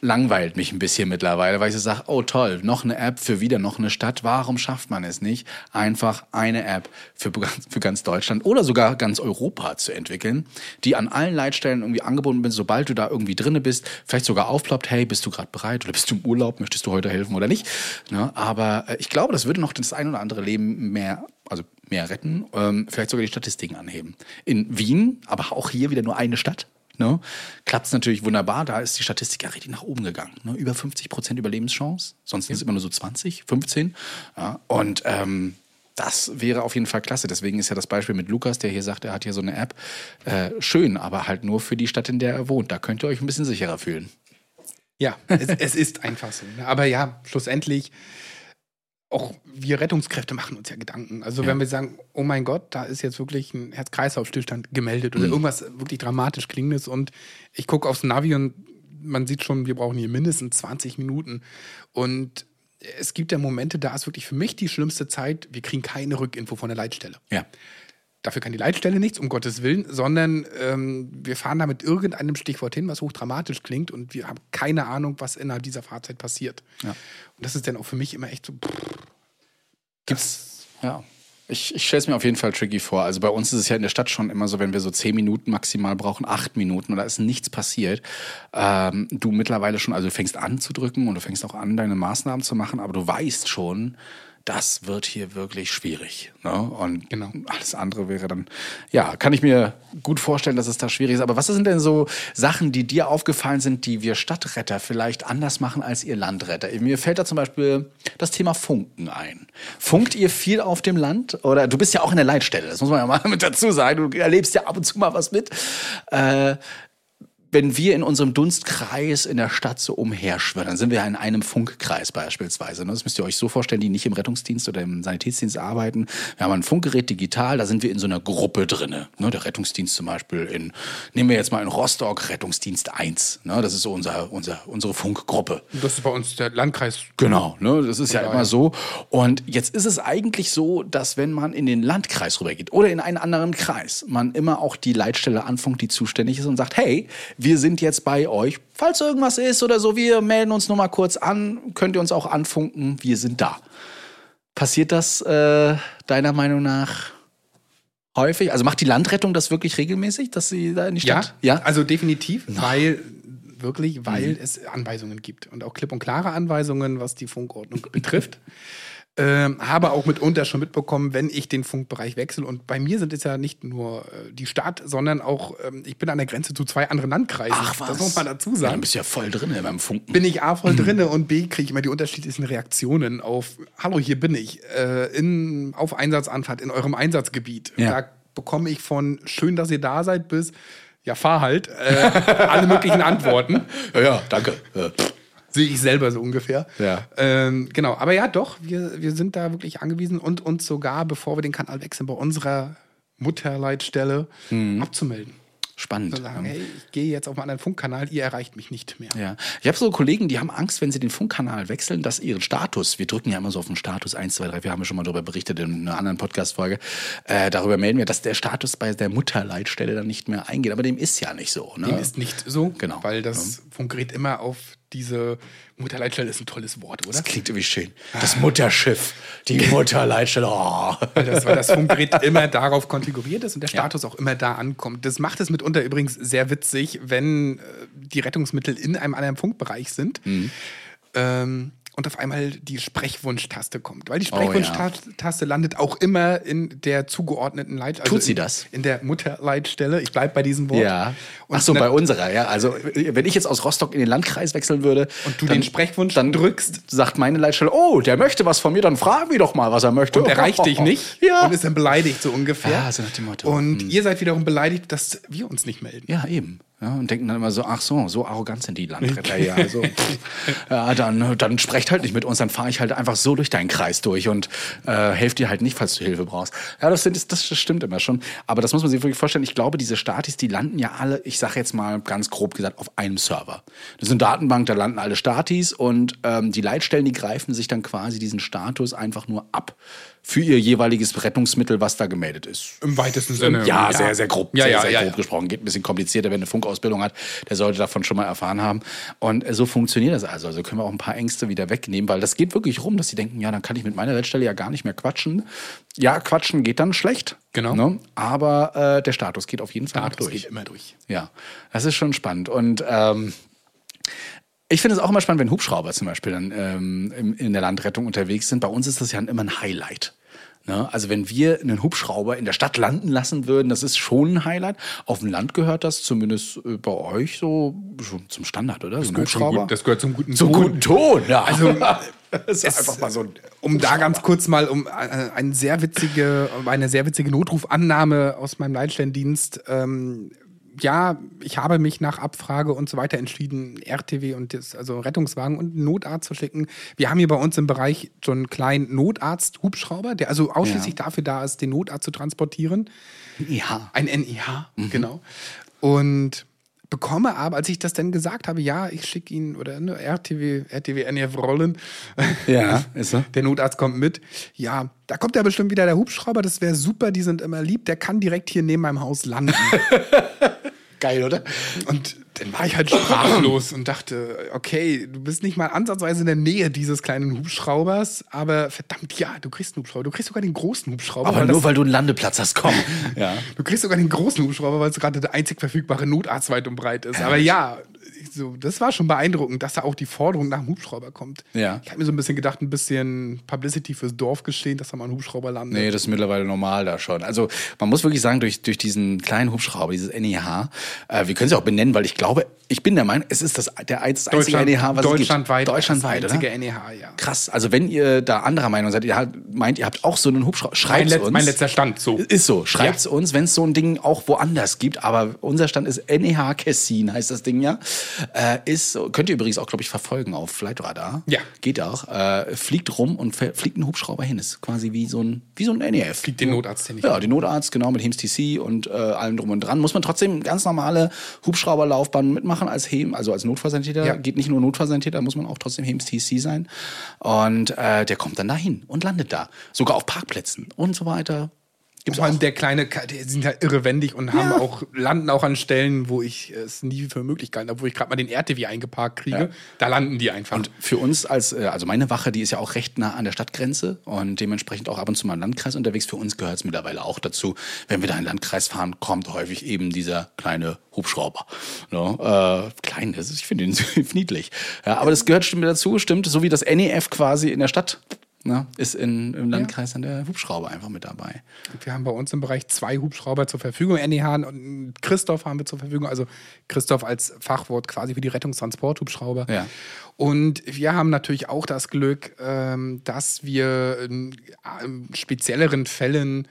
Langweilt mich ein bisschen mittlerweile, weil ich so sage, oh toll, noch eine App für wieder noch eine Stadt. Warum schafft man es nicht, einfach eine App für, ganz- für ganz Deutschland oder sogar ganz Europa zu entwickeln, die an allen Leitstellen irgendwie angebunden ist, sobald du da irgendwie drinne bist, vielleicht sogar aufploppt, hey, bist du gerade bereit oder bist du im Urlaub, möchtest du heute helfen oder nicht? Ne? Aber äh, ich glaube, das würde noch das ein oder andere Leben mehr, also mehr retten, ähm, vielleicht sogar die Statistiken anheben. In Wien, aber auch hier wieder nur eine Stadt. Ne? Klappt es natürlich wunderbar, da ist die Statistik ja richtig nach oben gegangen. Ne? Über 50 Prozent Überlebenschance, sonst sind es immer nur so 20, 15. Ja? Und ähm, das wäre auf jeden Fall klasse. Deswegen ist ja das Beispiel mit Lukas, der hier sagt, er hat hier so eine App, äh, schön, aber halt nur für die Stadt, in der er wohnt. Da könnt ihr euch ein bisschen sicherer fühlen. Ja, es, es ist einfach so. ne? Aber ja, schlussendlich, auch wir Rettungskräfte machen uns ja Gedanken. Also wenn wir sagen, oh mein Gott, da ist jetzt wirklich ein Herz-Kreislauf-Stillstand gemeldet oder irgendwas wirklich dramatisch Klingendes und ich gucke aufs Navi und man sieht schon, wir brauchen hier mindestens 20 Minuten. Und es gibt ja Momente, da ist wirklich für mich die schlimmste Zeit, wir kriegen keine Rückinfo von der Leitstelle. Ja. Dafür kann die Leitstelle nichts, um Gottes Willen, sondern ähm, wir fahren da mit irgendeinem Stichwort hin, was hochdramatisch klingt und wir haben keine Ahnung, was innerhalb dieser Fahrzeit passiert. Ja. Und das ist dann auch für mich immer echt so. Pff, Gibt's, ja. Ich, ich stelle es mir auf jeden Fall tricky vor. Also bei uns ist es ja in der Stadt schon immer so, wenn wir so zehn Minuten maximal brauchen, acht Minuten und da ist nichts passiert. Ähm, du mittlerweile schon, also du fängst an zu drücken und du fängst auch an, deine Maßnahmen zu machen, aber du weißt schon, das wird hier wirklich schwierig. Ne? Und Genau. alles andere wäre dann, ja, kann ich mir gut vorstellen, dass es da schwierig ist. Aber was sind denn so Sachen, die dir aufgefallen sind, die wir Stadtretter vielleicht anders machen als ihr Landretter? Mir fällt da zum Beispiel das Thema Funken ein. Funkt ihr viel auf dem Land? Oder du bist ja auch in der Leitstelle, das muss man ja mal mit dazu sagen. Du erlebst ja ab und zu mal was mit. Äh, wenn wir in unserem Dunstkreis in der Stadt so umherschwirren, dann sind wir ja in einem Funkkreis beispielsweise. ne? Das müsst ihr euch so vorstellen, die nicht im Rettungsdienst oder im Sanitätsdienst arbeiten. Wir haben ein Funkgerät digital, da sind wir in so einer Gruppe drinne. Ne? Der Rettungsdienst zum Beispiel in, nehmen wir jetzt mal in Rostock, Rettungsdienst 1. Ne? Das ist so unser, unser, unsere Funkgruppe. das ist bei uns der Landkreis. Genau, das ist ja immer so. Und jetzt ist es eigentlich so, dass wenn man in den Landkreis rübergeht oder in einen anderen Kreis, man immer auch die Leitstelle anfunkt, die zuständig ist und sagt, hey, wir sind jetzt bei euch. Falls irgendwas ist oder so, wir melden uns nur mal kurz an, könnt ihr uns auch anfunken, wir sind da. Passiert das äh, deiner Meinung nach häufig? Also macht die Landrettung das wirklich regelmäßig, dass sie da in die Ja, Stadt? Ja, also definitiv, weil wirklich, weil es Anweisungen gibt und auch klipp und klare Anweisungen, was die Funkordnung betrifft. Ähm, habe auch mitunter schon mitbekommen, wenn ich den Funkbereich wechsle. Und bei mir sind es ja nicht nur äh, die Stadt, sondern auch, ähm, ich bin an der Grenze zu zwei anderen Landkreisen. Ach was. Das muss man dazu Ja, sagen. bist du ja voll drin beim Funken. bin ich A voll drinne und B kriege ich immer die unterschiedlichsten Reaktionen auf Hallo, hier bin ich, äh, in, auf Einsatzanfahrt in eurem Einsatzgebiet. Ja. Da bekomme ich von schön, dass ihr da seid bis ja, fahr halt, äh, alle möglichen Antworten. Ja, ja, danke. Äh, pff. Sehe ich selber so ungefähr. Ja. Ähm, genau, aber ja, doch, wir, wir sind da wirklich angewiesen und uns sogar, bevor wir den Kanal wechseln, bei unserer Mutterleitstelle abzumelden. Spannend. Zu sagen, hey, ich gehe jetzt auf einen anderen Funkkanal, ihr erreicht mich nicht mehr. Ja. Ich habe so Kollegen, die haben Angst, wenn sie den Funkkanal wechseln, dass ihren Status, wir drücken ja immer so auf den Status 1, 2, 3, wir haben ja schon mal darüber berichtet in einer anderen Podcast-Folge, äh, darüber melden wir, dass der Status bei der Mutterleitstelle dann nicht mehr eingeht. Aber dem ist ja nicht so. Ne? Dem ist nicht so, Genau. weil das Funkgerät immer auf diese Mutterleitstelle ist ein tolles Wort, oder? Das klingt irgendwie schön. Das Mutterschiff, die Mutterleitstelle. Oh. Weil das, weil das Funkgerät immer darauf konfiguriert ist und der Status auch immer da ankommt. Das macht es mitunter übrigens sehr witzig, wenn äh, die Rettungsmittel in einem anderen Funkbereich sind. Ähm, und auf einmal die Sprechwunschtaste kommt. Weil die Oh, ja. Sprechwunschtaste landet auch immer in der zugeordneten Leitstelle. Tut sie in, das? In der Mutterleitstelle. Ich bleibe bei diesem Wort. Ja. Und Ach so, bei unserer, ja. Also, wenn ich jetzt aus Rostock in den Landkreis wechseln würde Und du den Sprechwunsch dann drückst, sagt meine Leitstelle, oh, der möchte was von mir, dann fragen wir doch mal, was er möchte. Und erreicht dich nicht Ja. und ist dann beleidigt, so ungefähr. Ja, so nach dem Motto. Und Hm. ihr seid wiederum beleidigt, dass wir uns nicht melden. Ja, eben. Ja, und denken dann immer so, ach so, so arrogant sind die Landretter hier. Also, ja, dann, dann sprecht halt nicht mit uns, dann fahre ich halt einfach so durch deinen Kreis durch und äh, helf dir halt nicht, falls du Hilfe brauchst. Ja, das, sind, das, das stimmt immer schon. Aber das muss man sich wirklich vorstellen. Ich glaube, diese Statis, die landen ja alle, ich sage jetzt mal ganz grob gesagt, auf einem Server. Das ist eine Datenbank, da landen alle Statis und ähm, die Leitstellen, die greifen sich dann quasi diesen Status einfach nur ab für ihr jeweiliges Rettungsmittel, was da gemeldet ist. Im weitesten Sinne. Ja, sehr, sehr grob, Ja, sehr, ja, sehr ja, grob ja. gesprochen. Geht ein bisschen komplizierter, wenn eine Funkausbildung hat. Der sollte davon schon mal erfahren haben. Und äh, so funktioniert das also. Also können wir auch ein paar Ängste wieder wegnehmen, weil das geht wirklich rum, dass sie denken, ja, dann kann ich mit meiner Leitstelle ja gar nicht mehr quatschen. Ja, quatschen geht dann schlecht. Genau. Ne? Aber äh, der Status geht auf jeden Fall noch Status durch. geht immer durch. Ja, das ist schon spannend. Und ähm, ich finde es auch immer spannend, wenn Hubschrauber zum Beispiel dann ähm, in, in der Landrettung unterwegs sind. Bei uns ist das ja immer ein Highlight. Ne? Also wenn wir einen Hubschrauber in der Stadt landen lassen würden, das ist schon ein Highlight. Auf dem Land gehört das zumindest äh, bei euch so schon zum Standard, oder? So ein gehört zum guten- das gehört zum guten zum Ton. guten Ton. Ja. Also, das ist einfach mal so ein Um da ganz kurz mal um äh, eine sehr witzige, eine sehr witzige Notrufannahme aus meinem Leitstellendienst. Ähm, ja, ich habe mich nach Abfrage und so weiter entschieden, RTW und das, also Rettungswagen und einen Notarzt zu schicken. Wir haben hier bei uns im Bereich so einen kleinen Notarzt-Hubschrauber, der also ausschließlich dafür da ist, den Notarzt zu transportieren. ja. Ein NIH, genau. Und bekomme aber, als ich das dann gesagt habe, ja, ich schicke ihn oder ne, RTW, RTW NF Rollen. Ja, ist so. Der Notarzt kommt mit. Ja, da kommt ja bestimmt wieder der Hubschrauber, das wäre super, die sind immer lieb, der kann direkt hier neben meinem Haus landen. Geil, oder? Und dann war ich halt sprachlos und dachte, okay, du bist nicht mal ansatzweise in der Nähe dieses kleinen Hubschraubers, aber verdammt, ja, du kriegst einen Hubschrauber, du kriegst sogar den großen Hubschrauber. Aber weil nur weil du einen Landeplatz hast, komm. ja. Du kriegst sogar den großen Hubschrauber, weil es gerade der einzig verfügbare Notarzt weit und breit ist. Aber ja, so, das war schon beeindruckend, dass da auch die Forderung nach dem Hubschrauber kommt. Ja. Ich habe mir so ein bisschen gedacht, ein bisschen Publicity fürs Dorf geschehen, dass da mal ein Hubschrauber landet. Nee, das ist mittlerweile normal da schon. Also man muss wirklich sagen, durch, durch diesen kleinen Hubschrauber, dieses NEH, äh, wir können sie auch benennen, weil ich glaube, ich bin der Meinung, es ist das, der das einzige NEH, was deutschlandweit, es gibt. Deutschlandweit, das oder? einzige NEH, ja. Krass. Also wenn ihr da anderer Meinung seid, ihr habt- meint, ihr habt auch so einen Hubschrauber, Mein, schreibt uns. mein letzter Stand, so. Ist so, schreibt's uns, wenn es so ein Ding auch woanders gibt. Aber unser Stand ist NEH Kessin, heißt das Ding ja. Äh, ist, könnt ihr übrigens auch, glaube ich, verfolgen auf Flightradar. Ja. Geht auch. Äh, fliegt rum und fliegt ein Hubschrauber hin. Ist quasi wie so ein, wie so ein NEF. Fliegt den Notarzt hin. Ja, den Notarzt, genau, mit HEMS TC und äh, allem drum und dran. Muss man trotzdem ganz normale Hubschrauberlaufbahn mitmachen als HEM, also als Notfallsanitäter. Ja. Geht nicht nur Notfallsanitäter, muss man auch trotzdem HEMS TC sein. Und äh, der kommt dann dahin und landet da. Sogar auf Parkplätzen und so weiter. Gibt's Vor allem der kleine, die sind halt irrewendig und haben auch, landen auch an Stellen, wo ich es nie für möglich gehalten habe, wo ich gerade mal den RTW eingeparkt kriege. Ja. Da landen die einfach. Und für uns als, äh, also meine Wache, die ist ja auch recht nah an der Stadtgrenze und dementsprechend auch ab und zu mal im Landkreis unterwegs. Für uns gehört es mittlerweile auch dazu. Wenn wir da in den Landkreis fahren, kommt häufig eben dieser kleine Hubschrauber. Ne? Äh, klein, das ist, ich finde ihn niedlich. Ja, aber das gehört stimmt dazu, stimmt, so wie das NEF quasi in der Stadt. Ne, ist in, im Landkreis dann der Hubschrauber einfach mit dabei. Wir haben bei uns im Bereich zwei Hubschrauber zur Verfügung. NEH und Christoph haben wir zur Verfügung. Also Christoph als Fachwort quasi für die Rettungstransporthubschrauber. Ja. Und wir haben natürlich auch das Glück, ähm, dass wir in ähm, spezielleren Fällen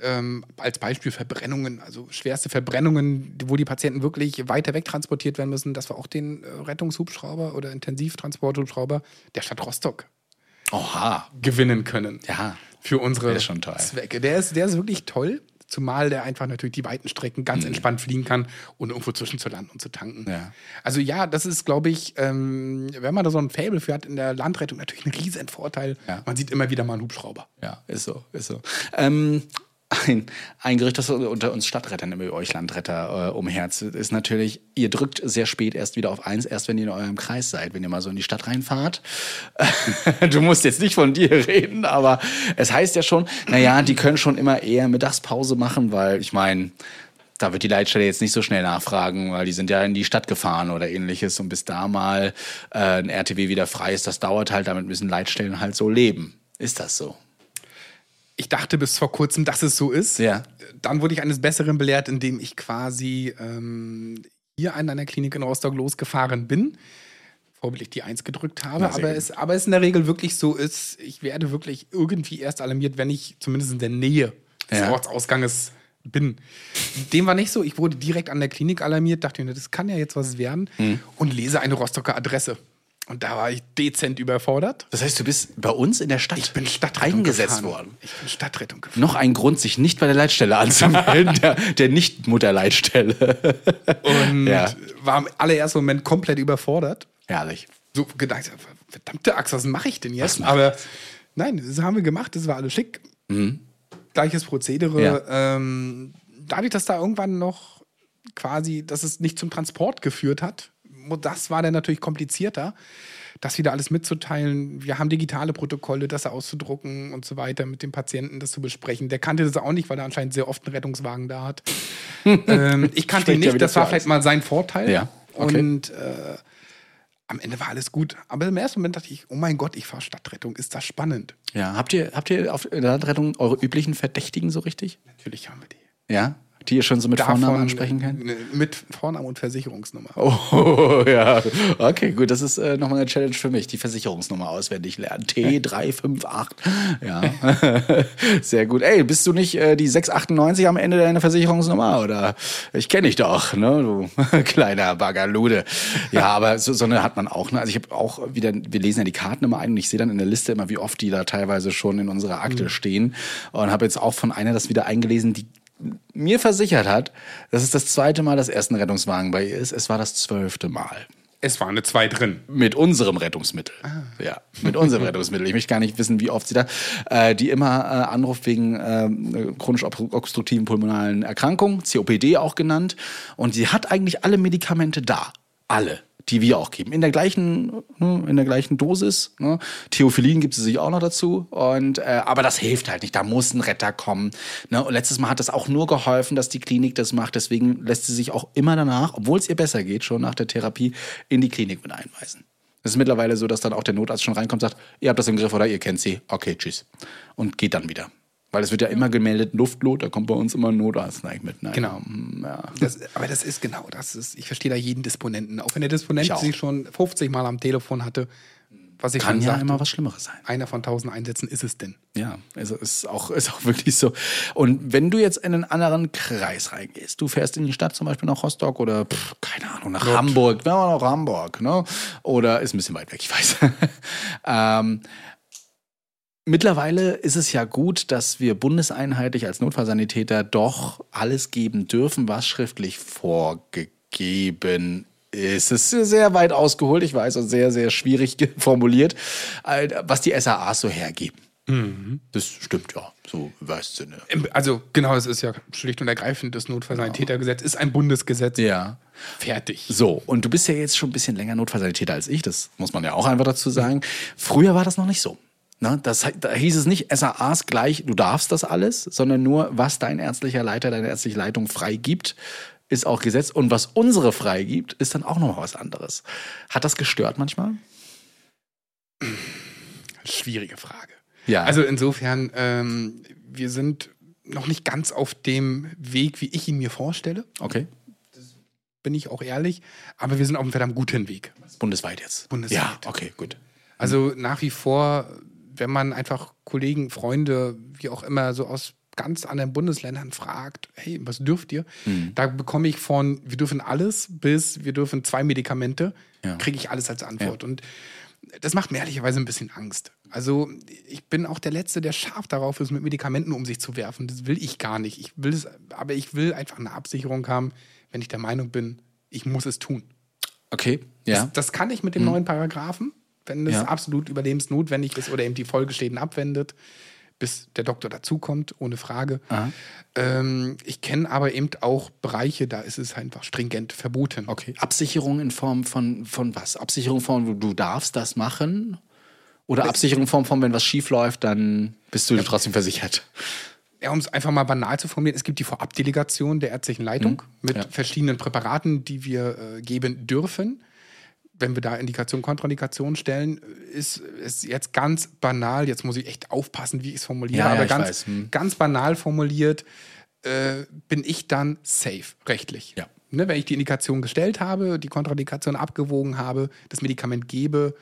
ähm, als Beispiel Verbrennungen, also schwerste Verbrennungen, wo die Patienten wirklich weiter weg transportiert werden müssen, dass wir auch den äh, Rettungshubschrauber oder Intensivtransporthubschrauber der Stadt Rostock Oha. gewinnen können Ja. für unsere Der schon toll. Zwecke. Der ist, der ist wirklich toll, zumal der einfach natürlich die weiten Strecken ganz entspannt fliegen kann und irgendwo zwischen zu landen und zu tanken. Mhm. Ja. Also ja, das ist, glaube ich, ähm, wenn man da so ein Fable für hat in der Landrettung, natürlich ein riesen Vorteil. Ja. Man sieht immer wieder mal einen Hubschrauber. Ja, ist so, ist so. Ähm, ein, ein Gerücht, das unter uns Stadtrettern, über euch Landretter äh, umherzt, ist natürlich, ihr drückt sehr spät erst wieder auf eins, erst wenn ihr in eurem Kreis seid, wenn ihr mal so in die Stadt reinfahrt. du musst jetzt nicht von dir reden, aber es heißt ja schon, naja, die können schon immer eher Mittagspause machen, weil ich meine, Da wird die Leitstelle jetzt nicht so schnell nachfragen, weil die sind ja in die Stadt gefahren oder ähnliches. Und bis da mal äh, ein RTW wieder frei ist, das dauert halt, damit müssen Leitstellen halt so leben. Ist das so? Ich dachte bis vor kurzem, dass es so ist. Ja. Dann wurde ich eines Besseren belehrt, indem ich quasi ähm, hier an einer Klinik in Rostock losgefahren bin. Vorbildlich die Eins gedrückt habe, Na, aber es, aber es in der Regel wirklich so ist, ich werde wirklich irgendwie erst alarmiert, wenn ich zumindest in der Nähe des Ja. Ortsausganges bin. Dem war nicht so. Ich wurde direkt an der Klinik alarmiert, dachte mir, das kann ja jetzt was werden Hm. und lese eine Rostocker Adresse. Und da war ich dezent überfordert. Das heißt, du bist bei uns in der Stadt Ich bin Stadtrettung eingesetzt gefahren. worden. Ich bin Stadtrettung gefahren. Noch ein Grund, sich nicht bei der Leitstelle anzumelden, der, der Nicht-Mutterleitstelle. Und Ja. war im allerersten Moment komplett überfordert. Herrlich. So gedacht, verdammte Axt, was mache ich denn jetzt? Aber nein, das haben wir gemacht, das war alles schick. Gleiches Prozedere. Mhm. Ja. Ähm, dadurch, dass da irgendwann noch quasi, dass es nicht zum Transport geführt hat, das war dann natürlich komplizierter, das wieder alles mitzuteilen. Wir haben digitale Protokolle, das auszudrucken und so weiter, mit dem Patienten das zu besprechen. Der kannte das auch nicht, weil er anscheinend sehr oft einen Rettungswagen da hat. ähm, ich kannte ihn nicht, das war vielleicht mal sein Vorteil. Ja, okay. Und äh, am Ende war alles gut. Aber im ersten Moment dachte ich, oh mein Gott, ich fahre Stadtrettung, ist das spannend. Ja, habt ihr, habt ihr auf der Landrettung eure üblichen Verdächtigen so richtig? Natürlich haben wir die. Ja? Die ihr schon so mit Vornamen ansprechen könnt? äh, Mit Vornamen und Versicherungsnummer. Oh, ja. Okay, gut. Das ist äh, nochmal eine Challenge für mich. Die Versicherungsnummer auswendig lernen. T358. Ja. Sehr gut. Ey, bist du nicht äh, die 698 am Ende deiner Versicherungsnummer? Oder ich kenne dich doch, ne? Du kleiner Bagalude. Ja, aber so, so eine hat man auch. Ne? Also ich habe auch wieder, wir lesen ja die Karten immer ein und ich sehe dann in der Liste immer, wie oft die da teilweise schon in unserer Akte stehen. Und habe jetzt auch von einer das wieder eingelesen, die mir versichert hat, dass es das zweite Mal, dass erst ein Rettungswagen bei ihr ist. Es war das zwölfte Mal. Es war eine 2 drin. Mit unserem Rettungsmittel. Ja, mit unserem Rettungsmittel. Ich möchte gar nicht wissen, wie oft sie da, äh, die immer äh, anruft wegen äh, chronisch ob- obstruktiven pulmonalen Erkrankungen, COPD auch genannt. Und sie hat eigentlich alle Medikamente da. Alle. Die wir auch geben. In der gleichen, ne, in der gleichen Dosis. Ne? Theophilin gibt sie sich auch noch dazu. Und, äh, aber das hilft halt nicht. Da muss ein Retter kommen. Ne? Und letztes Mal hat das auch nur geholfen, dass die Klinik das macht. Deswegen lässt sie sich auch immer danach, obwohl es ihr besser geht, schon nach der Therapie, in die Klinik mit einweisen. Es ist mittlerweile so, dass dann auch der Notarzt schon reinkommt und sagt, ihr habt das im Griff oder ihr kennt sie. Okay, tschüss. Und geht dann wieder. Weil es wird ja immer gemeldet, Luftnot, da kommt bei uns immer ein Notarzt mit. Naja, Genau. hm, Ja. Das, aber das ist genau, das ist, ich verstehe da jeden Disponenten. Auch wenn der Disponent Ich auch. sie schon 50 Mal am Telefon hatte, was ich Kann schon ja sagte, immer was Schlimmeres sein. einer von 1000 Einsätzen ist es denn. Ja, also ist auch, ist auch wirklich so. Und wenn du jetzt in einen anderen Kreis reingehst, du fährst in die Stadt zum Beispiel nach Rostock oder, pff, keine Ahnung, nach Hamburg, na, nach Hamburg, ne? Oder ist ein bisschen weit weg, ich weiß. ähm, Mittlerweile ist es ja gut, dass wir bundeseinheitlich als Notfallsanitäter doch alles geben dürfen, was schriftlich vorgegeben ist. Es ist sehr weit ausgeholt, ich weiß, und sehr, sehr schwierig formuliert, äh, was die SAAs so hergeben. Das stimmt ja, so im Sinne. Also genau, es ist ja schlicht und ergreifend, das Notfallsanitätergesetz ist ein Bundesgesetz. Ja. Fertig. So, und du bist ja jetzt schon ein bisschen länger Notfallsanitäter als ich, das muss man ja auch einfach dazu sagen. Früher war das noch nicht so. Ne? Das, da hieß es nicht SAAs gleich, du darfst das alles, sondern nur, was dein ärztlicher Leiter, deine ärztliche Leitung freigibt, ist auch Gesetz. Und was unsere freigibt, ist dann auch noch was anderes. Hat das gestört manchmal? Schwierige Frage. Ja. Also insofern, ähm, wir sind noch nicht ganz auf dem Weg, wie ich ihn mir vorstelle, Okay. bin ich auch ehrlich, aber wir sind auf einem verdammt guten Weg. Bundesweit jetzt. Bundesweit. Ja, okay, gut. Also nach wie vor, wenn man einfach Kollegen, Freunde, wie auch immer, so aus ganz anderen Bundesländern fragt, hey, was dürft ihr? Mhm. Da bekomme ich von, wir dürfen alles bis wir dürfen zwei Medikamente, Ja. kriege ich alles als Antwort. Und das macht mir ehrlicherweise ein bisschen Angst. Also ich bin auch der Letzte, der scharf darauf ist, mit Medikamenten um sich zu werfen. Das will ich gar nicht. Ich will es, aber ich will einfach eine Absicherung haben, wenn ich der Meinung bin, ich muss es tun. Okay, ja. Das, das kann ich mit dem neuen Paragraphen, wenn es Ja. absolut überlebensnotwendig ist oder eben die Folgeschäden abwendet, bis der Doktor dazukommt, ohne Frage. Ähm, ich kenne aber eben auch Bereiche, da ist es einfach stringent verboten. Okay. Absicherung in Form von, von was? Absicherung von, du darfst das machen? Oder Absicherung in Form von, wenn was schief läuft, dann bist du trotzdem versichert. ja, um es einfach mal banal zu formulieren, es gibt die Vorabdelegation der ärztlichen Leitung mit ja. verschiedenen Präparaten, die wir äh, geben dürfen. Wenn wir da Indikation, Kontraindikation stellen, ist es jetzt ganz banal, jetzt muss ich echt aufpassen, wie ich es formuliere, Ja, ja, aber ich ganz, hm. ganz banal formuliert, äh, bin ich dann safe, rechtlich. Ja. Ne, wenn ich die Indikation gestellt habe, die Kontraindikation abgewogen habe, das Medikament gebe,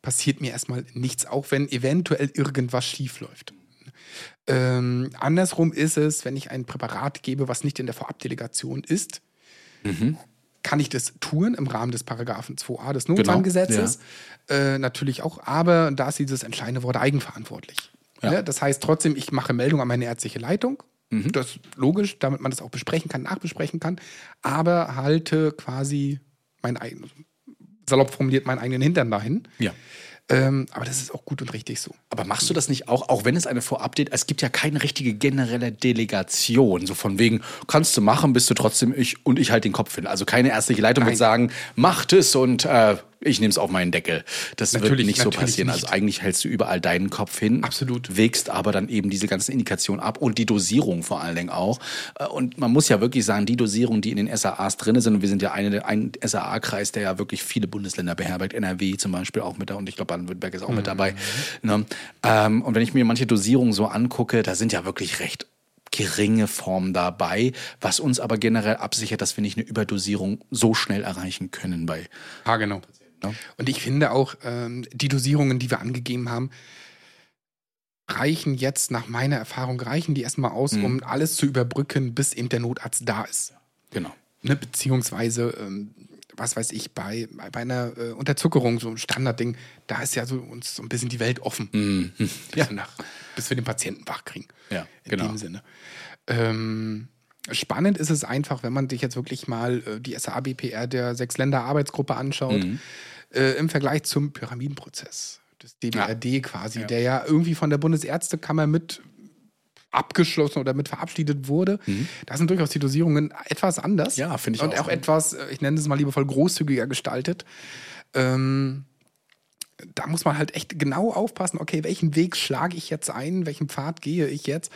passiert mir erstmal nichts, auch wenn eventuell irgendwas schief läuft. Ähm, andersrum ist es, wenn ich ein Präparat gebe, was nicht in der Vorabdelegation ist, kann ich das tun im Rahmen des Paragraphen 2a des Notfallgesetzes. Äh, natürlich auch, aber da ist dieses entscheidende Wort eigenverantwortlich. Ja. Ne? Das heißt trotzdem, ich mache Meldung an meine ärztliche Leitung. Das ist logisch, damit man das auch besprechen kann, nachbesprechen kann, aber halte quasi mein eigenes, salopp formuliert, meinen eigenen Hintern dahin. Ja. Ähm, aber das ist auch gut und richtig so. Aber machst du das nicht auch, auch wenn es eine Vorupdate, es gibt ja keine richtige generelle Delegation, so von wegen, kannst du machen, bist du trotzdem ich und ich halt den Kopf hin. Also keine ärztliche Leitung wird Nein. sagen, macht es und äh, ich nehme es auf meinen Deckel. Das wird Natürlich- nicht so passieren. nicht. Also eigentlich hältst du überall deinen Kopf hin. Absolut. Wägst aber dann eben diese ganzen Indikationen ab und die Dosierung vor allen Dingen auch. Äh, Und man muss ja wirklich sagen, die Dosierung, die in den SAAs drin sind, und wir sind ja eine, ein SAA-Kreis, der ja wirklich viele Bundesländer beherbergt, NRW zum Beispiel auch mit da und ich glaube Baden-Württemberg ist auch mit dabei. Ne? Ähm, und wenn ich mir manche Dosierungen so angucke, da sind ja wirklich recht geringe Formen dabei, was uns aber generell absichert, dass wir nicht eine Überdosierung so schnell erreichen können bei Ja, genau. Und ich finde auch, ähm, die Dosierungen, die wir angegeben haben, reichen jetzt nach meiner Erfahrung, reichen die erstmal aus, Mhm. um alles zu überbrücken, bis eben der Notarzt da ist. genau. Ne? Beziehungsweise, ähm, was weiß ich, bei, bei einer äh, Unterzuckerung, so ein Standardding, da ist ja so uns so ein bisschen die Welt offen. Bis, Ja. wir nach, bis wir den Patienten wach kriegen. Ja, in genau. dem Sinne. Ähm, spannend ist es einfach, wenn man sich jetzt wirklich mal äh, die SABPR der Sechs-Länder-Arbeitsgruppe anschaut, Mhm. Äh, im Vergleich zum Pyramidenprozess des DBRD quasi, der ja irgendwie von der Bundesärztekammer mit abgeschlossen oder mit verabschiedet wurde. Da sind durchaus die Dosierungen etwas anders. Mhm. Ja, finde ich Und auch. auch etwas, äh, ich nenne es mal liebevoll großzügiger gestaltet. Ähm, da muss man halt echt genau aufpassen, okay, welchen Weg schlage ich jetzt ein, welchen Pfad gehe ich jetzt?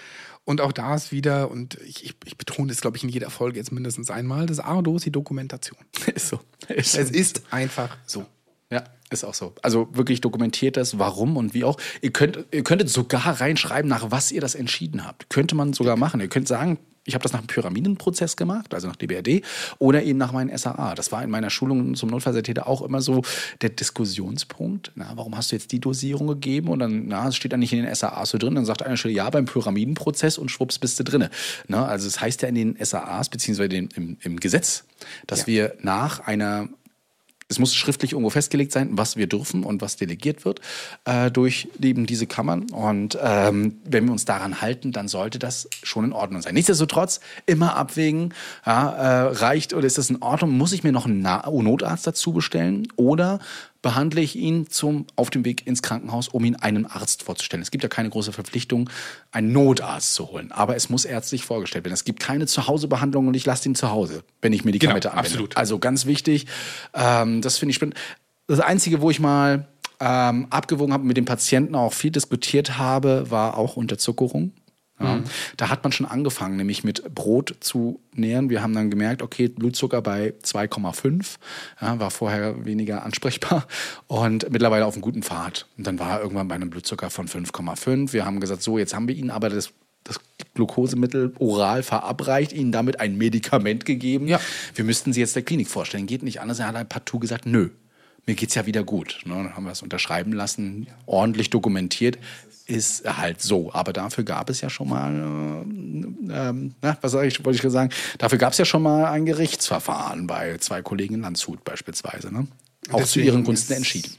Und auch da ist wieder, und ich, ich, ich betone das, glaube ich, in jeder Folge jetzt mindestens einmal, das ist die Dokumentation. Ist so. Ist Es ist einfach so. Ja, ist auch so. Also wirklich dokumentiert das, warum und wie auch. Ihr, könnt, ihr könntet sogar reinschreiben, nach was ihr das entschieden habt. Könnte man sogar machen. Ihr könnt sagen, ich habe das nach dem Pyramidenprozess gemacht, also nach DBRD, oder eben nach meinen SAA. Das war in meiner Schulung zum Notfallsanitäter auch immer so der Diskussionspunkt. Na, warum hast du jetzt die Dosierung gegeben? Und dann, na, es steht dann nicht in den SAAs so drin. Dann sagt einer Stelle, ja, beim Pyramidenprozess und schwupps bist du drinne. Na, also es heißt ja in den SAAs, beziehungsweise den, im, im Gesetz, dass Ja. wir nach einer es muss schriftlich irgendwo festgelegt sein, was wir dürfen und was delegiert wird äh, durch eben diese Kammern. Und ähm, wenn wir uns daran halten, dann sollte das schon in Ordnung sein. Nichtsdestotrotz immer abwägen, ja, äh, reicht oder ist das in Ordnung? Muss ich mir noch einen Na Notarzt dazu bestellen oder behandle ich ihn zum, auf dem Weg ins Krankenhaus, um ihn einem Arzt vorzustellen. Es gibt ja keine große Verpflichtung, einen Notarzt zu holen, aber es muss ärztlich vorgestellt werden. Es gibt keine Zuhausebehandlung und ich lasse ihn zu Hause, wenn ich Medikamente Genau, anwende. absolut. Also ganz wichtig, ähm, das finde ich spannend. Das Einzige, wo ich mal ähm, abgewogen habe, mit dem Patienten auch viel diskutiert habe, war auch Unterzuckerung. Ja. Da hat man schon angefangen, nämlich mit Brot zu nähern. Wir haben dann gemerkt, okay, Blutzucker bei 2,5, ja, war vorher weniger ansprechbar und mittlerweile auf einem guten Pfad. Und dann war er irgendwann bei einem Blutzucker von 5,5. Wir haben gesagt, so, jetzt haben wir ihn aber das das Glukosemittel oral verabreicht, ihnen damit ein Medikament gegeben. Ja. Wir müssten sie jetzt der Klinik vorstellen. Geht nicht anders. Er hat halt partout gesagt, nö, mir geht's ja wieder gut. Ne, dann haben wir es unterschreiben lassen, ordentlich dokumentiert. Ist halt so. Aber dafür gab es ja schon mal, äh, na, was ich, wollte ich sagen, dafür gab es ja schon mal ein Gerichtsverfahren bei zwei Kollegen in Landshut beispielsweise. Ne? Auch zu ihren Gunsten entschieden.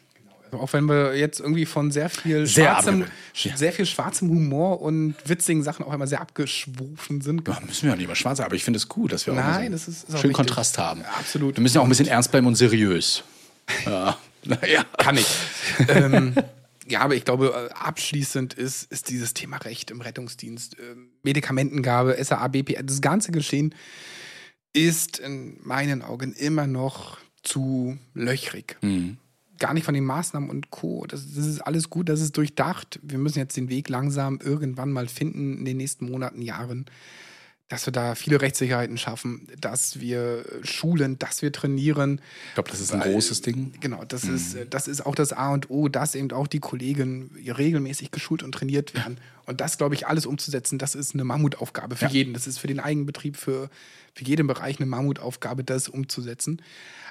Also auch wenn wir jetzt irgendwie von sehr viel Sehr schwarzem, ja. sehr viel schwarzem Humor und witzigen Sachen auch einmal sehr abgeschwofen sind. Ja, müssen wir ja nicht über schwarz, aber ich finde es gut, dass wir auch Nein, so das ist- ist auch schön richtig. Kontrast haben. Absolut. Wir müssen ja auch ein bisschen ernst bleiben und seriös. Ja, naja. Kann ich. ähm, ja, aber ich glaube, äh, abschließend ist, ist dieses Thema Recht im Rettungsdienst, ähm, Medikamentengabe, SAA, BP, das ganze Geschehen ist in meinen Augen immer noch zu löchrig. gar nicht von den Maßnahmen und Co. Das, das ist alles gut, das ist durchdacht. Wir müssen jetzt den Weg langsam irgendwann mal finden in den nächsten Monaten, Jahren, dass wir da viele Rechtssicherheiten schaffen, dass wir schulen, dass wir trainieren. Ich glaube, das ist ein großes Ding. Genau, das, ist, das ist auch das A und O, dass eben auch die Kollegen regelmäßig geschult und trainiert werden. Und das, glaube ich, alles umzusetzen, das ist eine Mammutaufgabe für Ja. jeden. Das ist für den Eigenbetrieb, für, für jeden Bereich eine Mammutaufgabe, das umzusetzen.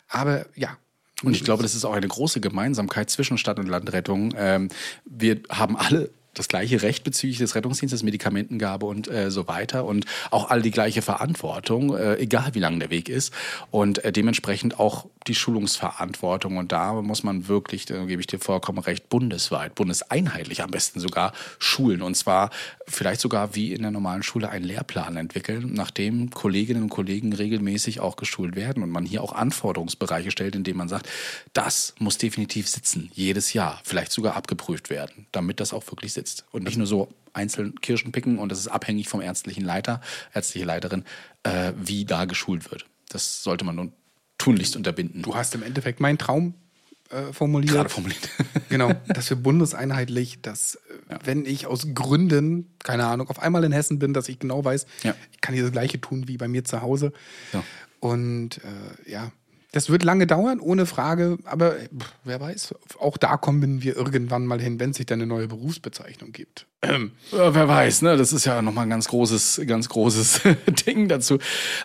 Aber ja. Und ich glaube, das ist auch eine große Gemeinsamkeit zwischen Stadt- und Landrettung. Ähm, wir haben alle das gleiche Recht bezüglich des Rettungsdienstes, Medikamentengabe und äh, so weiter und auch alle die gleiche Verantwortung, äh, egal wie lang der Weg ist und äh, dementsprechend auch die Schulungsverantwortung und da muss man wirklich, da gebe ich dir vollkommen recht, bundesweit, bundeseinheitlich am besten sogar schulen und zwar vielleicht sogar wie in der normalen Schule einen Lehrplan entwickeln, nachdem Kolleginnen und Kollegen regelmäßig auch geschult werden und man hier auch Anforderungsbereiche stellt, indem man sagt, das muss definitiv sitzen, jedes Jahr, vielleicht sogar abgeprüft werden, damit das auch wirklich sitzt und nicht nur so einzeln Kirschen picken und das ist abhängig vom ärztlichen Leiter, ärztliche Leiterin, äh, wie da geschult wird. Das sollte man nun tunlichst unterbinden. Du hast im Endeffekt meinen Traum äh, formuliert. Gerade formuliert. genau, dass wir bundeseinheitlich, dass äh, wenn ich aus Gründen, keine Ahnung, auf einmal in Hessen bin, dass ich genau weiß, Ja. ich kann hier das Gleiche tun wie bei mir zu Hause. Ja. Und äh, ja, das wird lange dauern, ohne Frage, aber äh, pff, wer weiß, auch da kommen wir irgendwann mal hin, wenn es sich dann eine neue Berufsbezeichnung gibt. Ja, wer weiß, ne? Das ist ja nochmal ein ganz großes, ganz großes Ding dazu.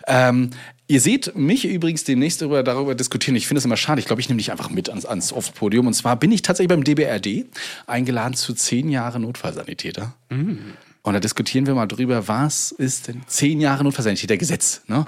Ähm, ihr seht mich übrigens demnächst darüber, darüber diskutieren. Ich finde es immer schade. Ich glaube, ich nehme dich einfach mit ans, ans Off-Podium. Und zwar bin ich tatsächlich beim DBRD eingeladen zu zehn Jahre Notfallsanitäter. Und da diskutieren wir mal drüber, was ist denn zehn Jahre Notfallsanitätergesetz? Ne?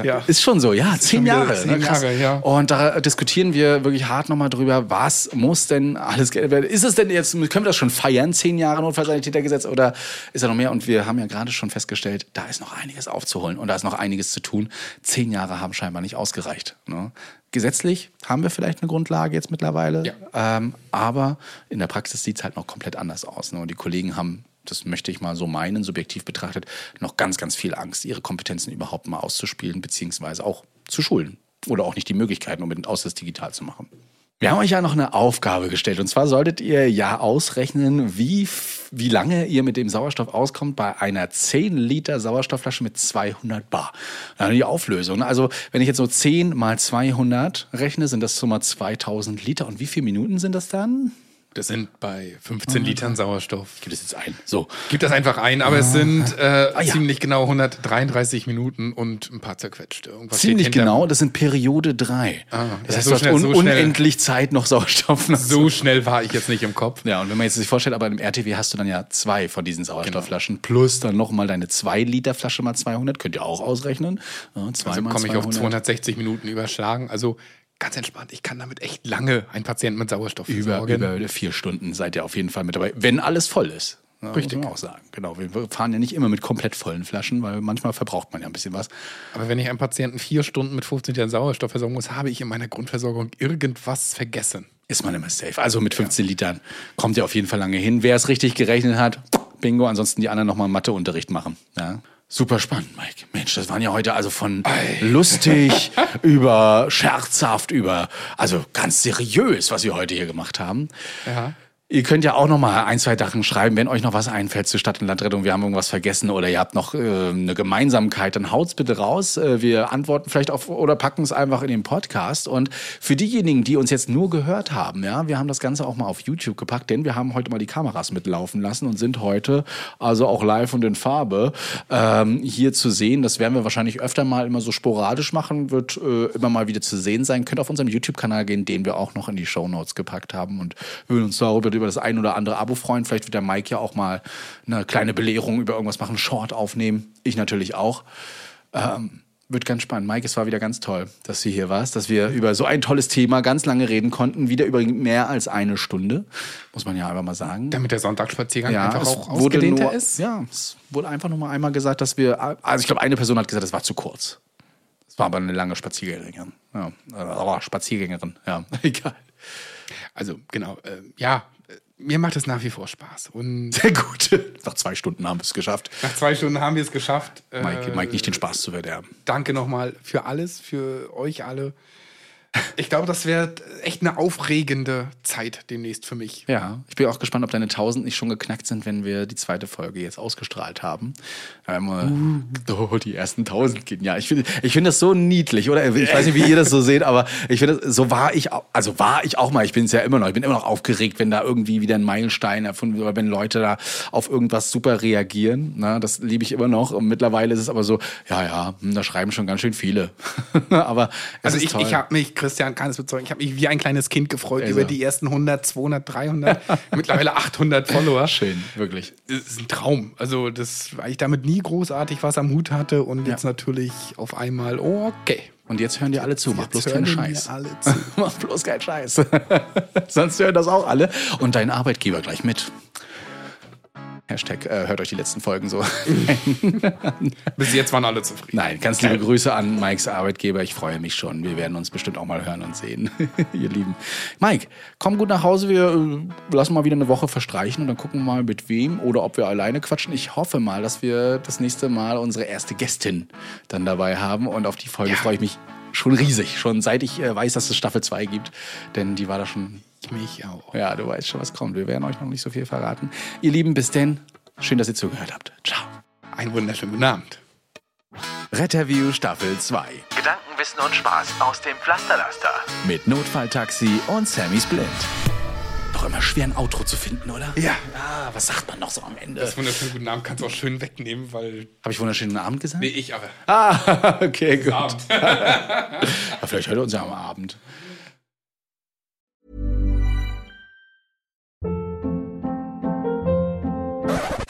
Ja. Ist schon so, ja, zehn Jahre. zehn ne? Jahre, ja. Und da diskutieren wir wirklich hart nochmal drüber, was muss denn alles geändert werden? Ist es denn jetzt, können wir das schon feiern, zehn Jahre Notfallsanitätergesetz oder ist da noch mehr? Und wir haben ja gerade schon festgestellt, da ist noch einiges aufzuholen und da ist noch einiges zu tun. Zehn Jahre haben scheinbar nicht ausgereicht. Ne? Gesetzlich haben wir vielleicht eine Grundlage jetzt mittlerweile, Ja. ähm, aber in der Praxis sieht es halt noch komplett anders aus. Ne? Und die Kollegen haben, das möchte ich mal so meinen, subjektiv betrachtet, noch ganz, ganz viel Angst, ihre Kompetenzen überhaupt mal auszuspielen, beziehungsweise auch zu schulen. Oder auch nicht die Möglichkeiten, unbedingt aus das digital zu machen. Wir haben euch ja noch eine Aufgabe gestellt. Und zwar solltet ihr ja ausrechnen, wie, wie lange ihr mit dem Sauerstoff auskommt bei einer 10 Liter Sauerstoffflasche mit 200 Bar. Dann die Auflösung. Also wenn ich jetzt so 10 mal 200 rechne, sind das so mal 2000 Liter. Und wie viele Minuten sind das dann? Das sind bei 15 Litern Sauerstoff. Gibt es jetzt ein. So. Gib das einfach ein, aber es sind äh, Ah, ja. ziemlich genau 133 Minuten und ein paar zerquetschte. Irgendwas Ziemlich genau, das sind Periode 3. Ah, das ja, heißt, so du hast schnell- un so unendlich Zeit, noch Sauerstoff nach So schnell war ich jetzt nicht im Kopf. Ja, und wenn man jetzt sich vorstellt, aber im RTW hast du dann ja zwei von diesen Sauerstoffflaschen plus dann nochmal deine 2 Liter Flasche mal 200, könnt ihr auch ausrechnen. Ja, Also komme ich auf 200. 260 Minuten überschlagen. Also ganz entspannt, ich kann damit echt lange einen Patienten mit Sauerstoff versorgen. über vier Stunden seid ihr auf jeden Fall mit dabei, wenn alles voll ist. Ja, Richtig. Muss man auch sagen. Genau. Wir fahren ja nicht immer mit komplett vollen Flaschen, weil manchmal verbraucht man ja ein bisschen was. Aber wenn ich einen Patienten vier Stunden mit 15 Litern Sauerstoff versorgen muss, habe ich in meiner Grundversorgung irgendwas vergessen. Ist man immer safe. Also mit 15 Litern kommt ihr auf jeden Fall lange hin. Wer es richtig gerechnet hat, bingo. Ansonsten die anderen nochmal Matheunterricht machen. Ja. Super spannend, Mike. Mensch, das waren ja heute also von lustig über scherzhaft über, also ganz seriös, was wir heute hier gemacht haben. Ja. Ihr könnt ja auch noch mal ein, zwei Sachen schreiben, wenn euch noch was einfällt zu Stadt- und Landrettung. Wir haben irgendwas vergessen oder ihr habt noch äh, eine Gemeinsamkeit, dann haut's bitte raus. Äh, wir antworten vielleicht auf oder packen es einfach in den Podcast. Und für diejenigen, die uns jetzt nur gehört haben, ja, wir haben das Ganze auch mal auf YouTube gepackt, denn wir haben heute mal die Kameras mitlaufen lassen und sind heute also auch live und in Farbe ähm, hier zu sehen. Das werden wir wahrscheinlich öfter mal immer so sporadisch machen, wird äh, immer mal wieder zu sehen sein. Könnt auf unserem YouTube-Kanal gehen, den wir auch noch in die Show Notes gepackt haben und würden uns darüber über das ein oder andere Abo freuen. Vielleicht wird der Mike ja auch mal eine kleine Belehrung über irgendwas machen, Short aufnehmen. Ich natürlich auch. Ähm, wird ganz spannend. Mike, es war wieder ganz toll, dass du hier warst, dass wir über so ein tolles Thema ganz lange reden konnten. Wieder übrigens mehr als eine Stunde, muss man ja einfach mal sagen. Damit der Sonntagsspaziergang einfach es auch ausgedehnter nur, ist. Ja, es wurde einfach nur mal einmal gesagt, dass wir, also ich glaube, eine Person hat gesagt, es war zu kurz. Es war aber eine lange Spaziergängerin. Ja, aber Spaziergängerin, ja, egal. Also genau, äh, ja, äh, mir macht es nach wie vor Spaß. Und Sehr gut. Nach zwei Stunden haben wir es geschafft. nach zwei Stunden haben wir es geschafft. Mike, Äh, Mike nicht den Spaß zu verderben. Danke nochmal für alles, für euch alle. Ich glaube, das wird echt eine aufregende Zeit demnächst für mich. Ja, ich bin auch gespannt, ob deine 1000 nicht schon geknackt sind, wenn wir die zweite Folge jetzt ausgestrahlt haben. Ähm, oh, die ersten 1000 gehen. Ja, ich finde ich finde das so niedlich, oder? Ich weiß nicht, wie ihr das so seht, aber ich finde, so war ich auch, also war ich auch mal, ich bin es ja immer noch, ich bin immer noch aufgeregt, wenn da irgendwie wieder ein Meilenstein erfunden wird, oder wenn Leute da auf irgendwas super reagieren. Na, das liebe ich immer noch. Und mittlerweile ist es aber so, ja, ja, hm, da schreiben schon ganz schön viele. aber es Also ich, toll. ich habe mich, Christian kann es bezeugen, ich habe mich wie ein kleines Kind gefreut Also. über die ersten 100, 200, 300, mittlerweile 800 Follower. schön, wirklich. Das ist ein Traum. Also, das, weil ich damit nie großartig was am Hut hatte und jetzt natürlich auf einmal, oh, okay. Und jetzt hören die alle zu, mach bloß keinen Scheiß. alle zu. mach bloß keinen Scheiß. Sonst hören das auch alle. Und dein Arbeitgeber gleich mit. Hashtag, äh, hört euch die letzten Folgen so. Bis jetzt waren alle zufrieden. Nein, ganz liebe Grüße an Mikes Arbeitgeber. Ich freue mich schon. Wir werden uns bestimmt auch mal hören und sehen, ihr Lieben. Mike, komm gut nach Hause. Wir äh, lassen mal wieder eine Woche verstreichen und dann gucken wir mal mit wem oder ob wir alleine quatschen. Ich hoffe mal, dass wir das nächste Mal unsere erste Gästin dann dabei haben und auf die Folge freue ich mich schon riesig. Schon seit ich äh, weiß, dass es Staffel 2 gibt. Denn die war da schon Ich mich auch. ja, du weißt schon, was kommt. Wir werden euch noch nicht so viel verraten. Ihr Lieben, bis denn. Schön, dass ihr zugehört habt. Ciao. Einen wunderschönen guten Abend. Retterview Staffel 2. Gedanken, Wissen und Spaß aus dem Pflasterlaster. Mit Notfalltaxi und Sammy Split. Doch immer schwer ein Outro zu finden, oder? Ja. Ah, was sagt man noch so am Ende? Das wunderschönen guten Abend kannst du auch schön wegnehmen, weil. Habe ich wunderschönen Abend gesagt? Nee, ich aber. Ah, okay, gut. Abend. Aber vielleicht hört er uns ja am Abend.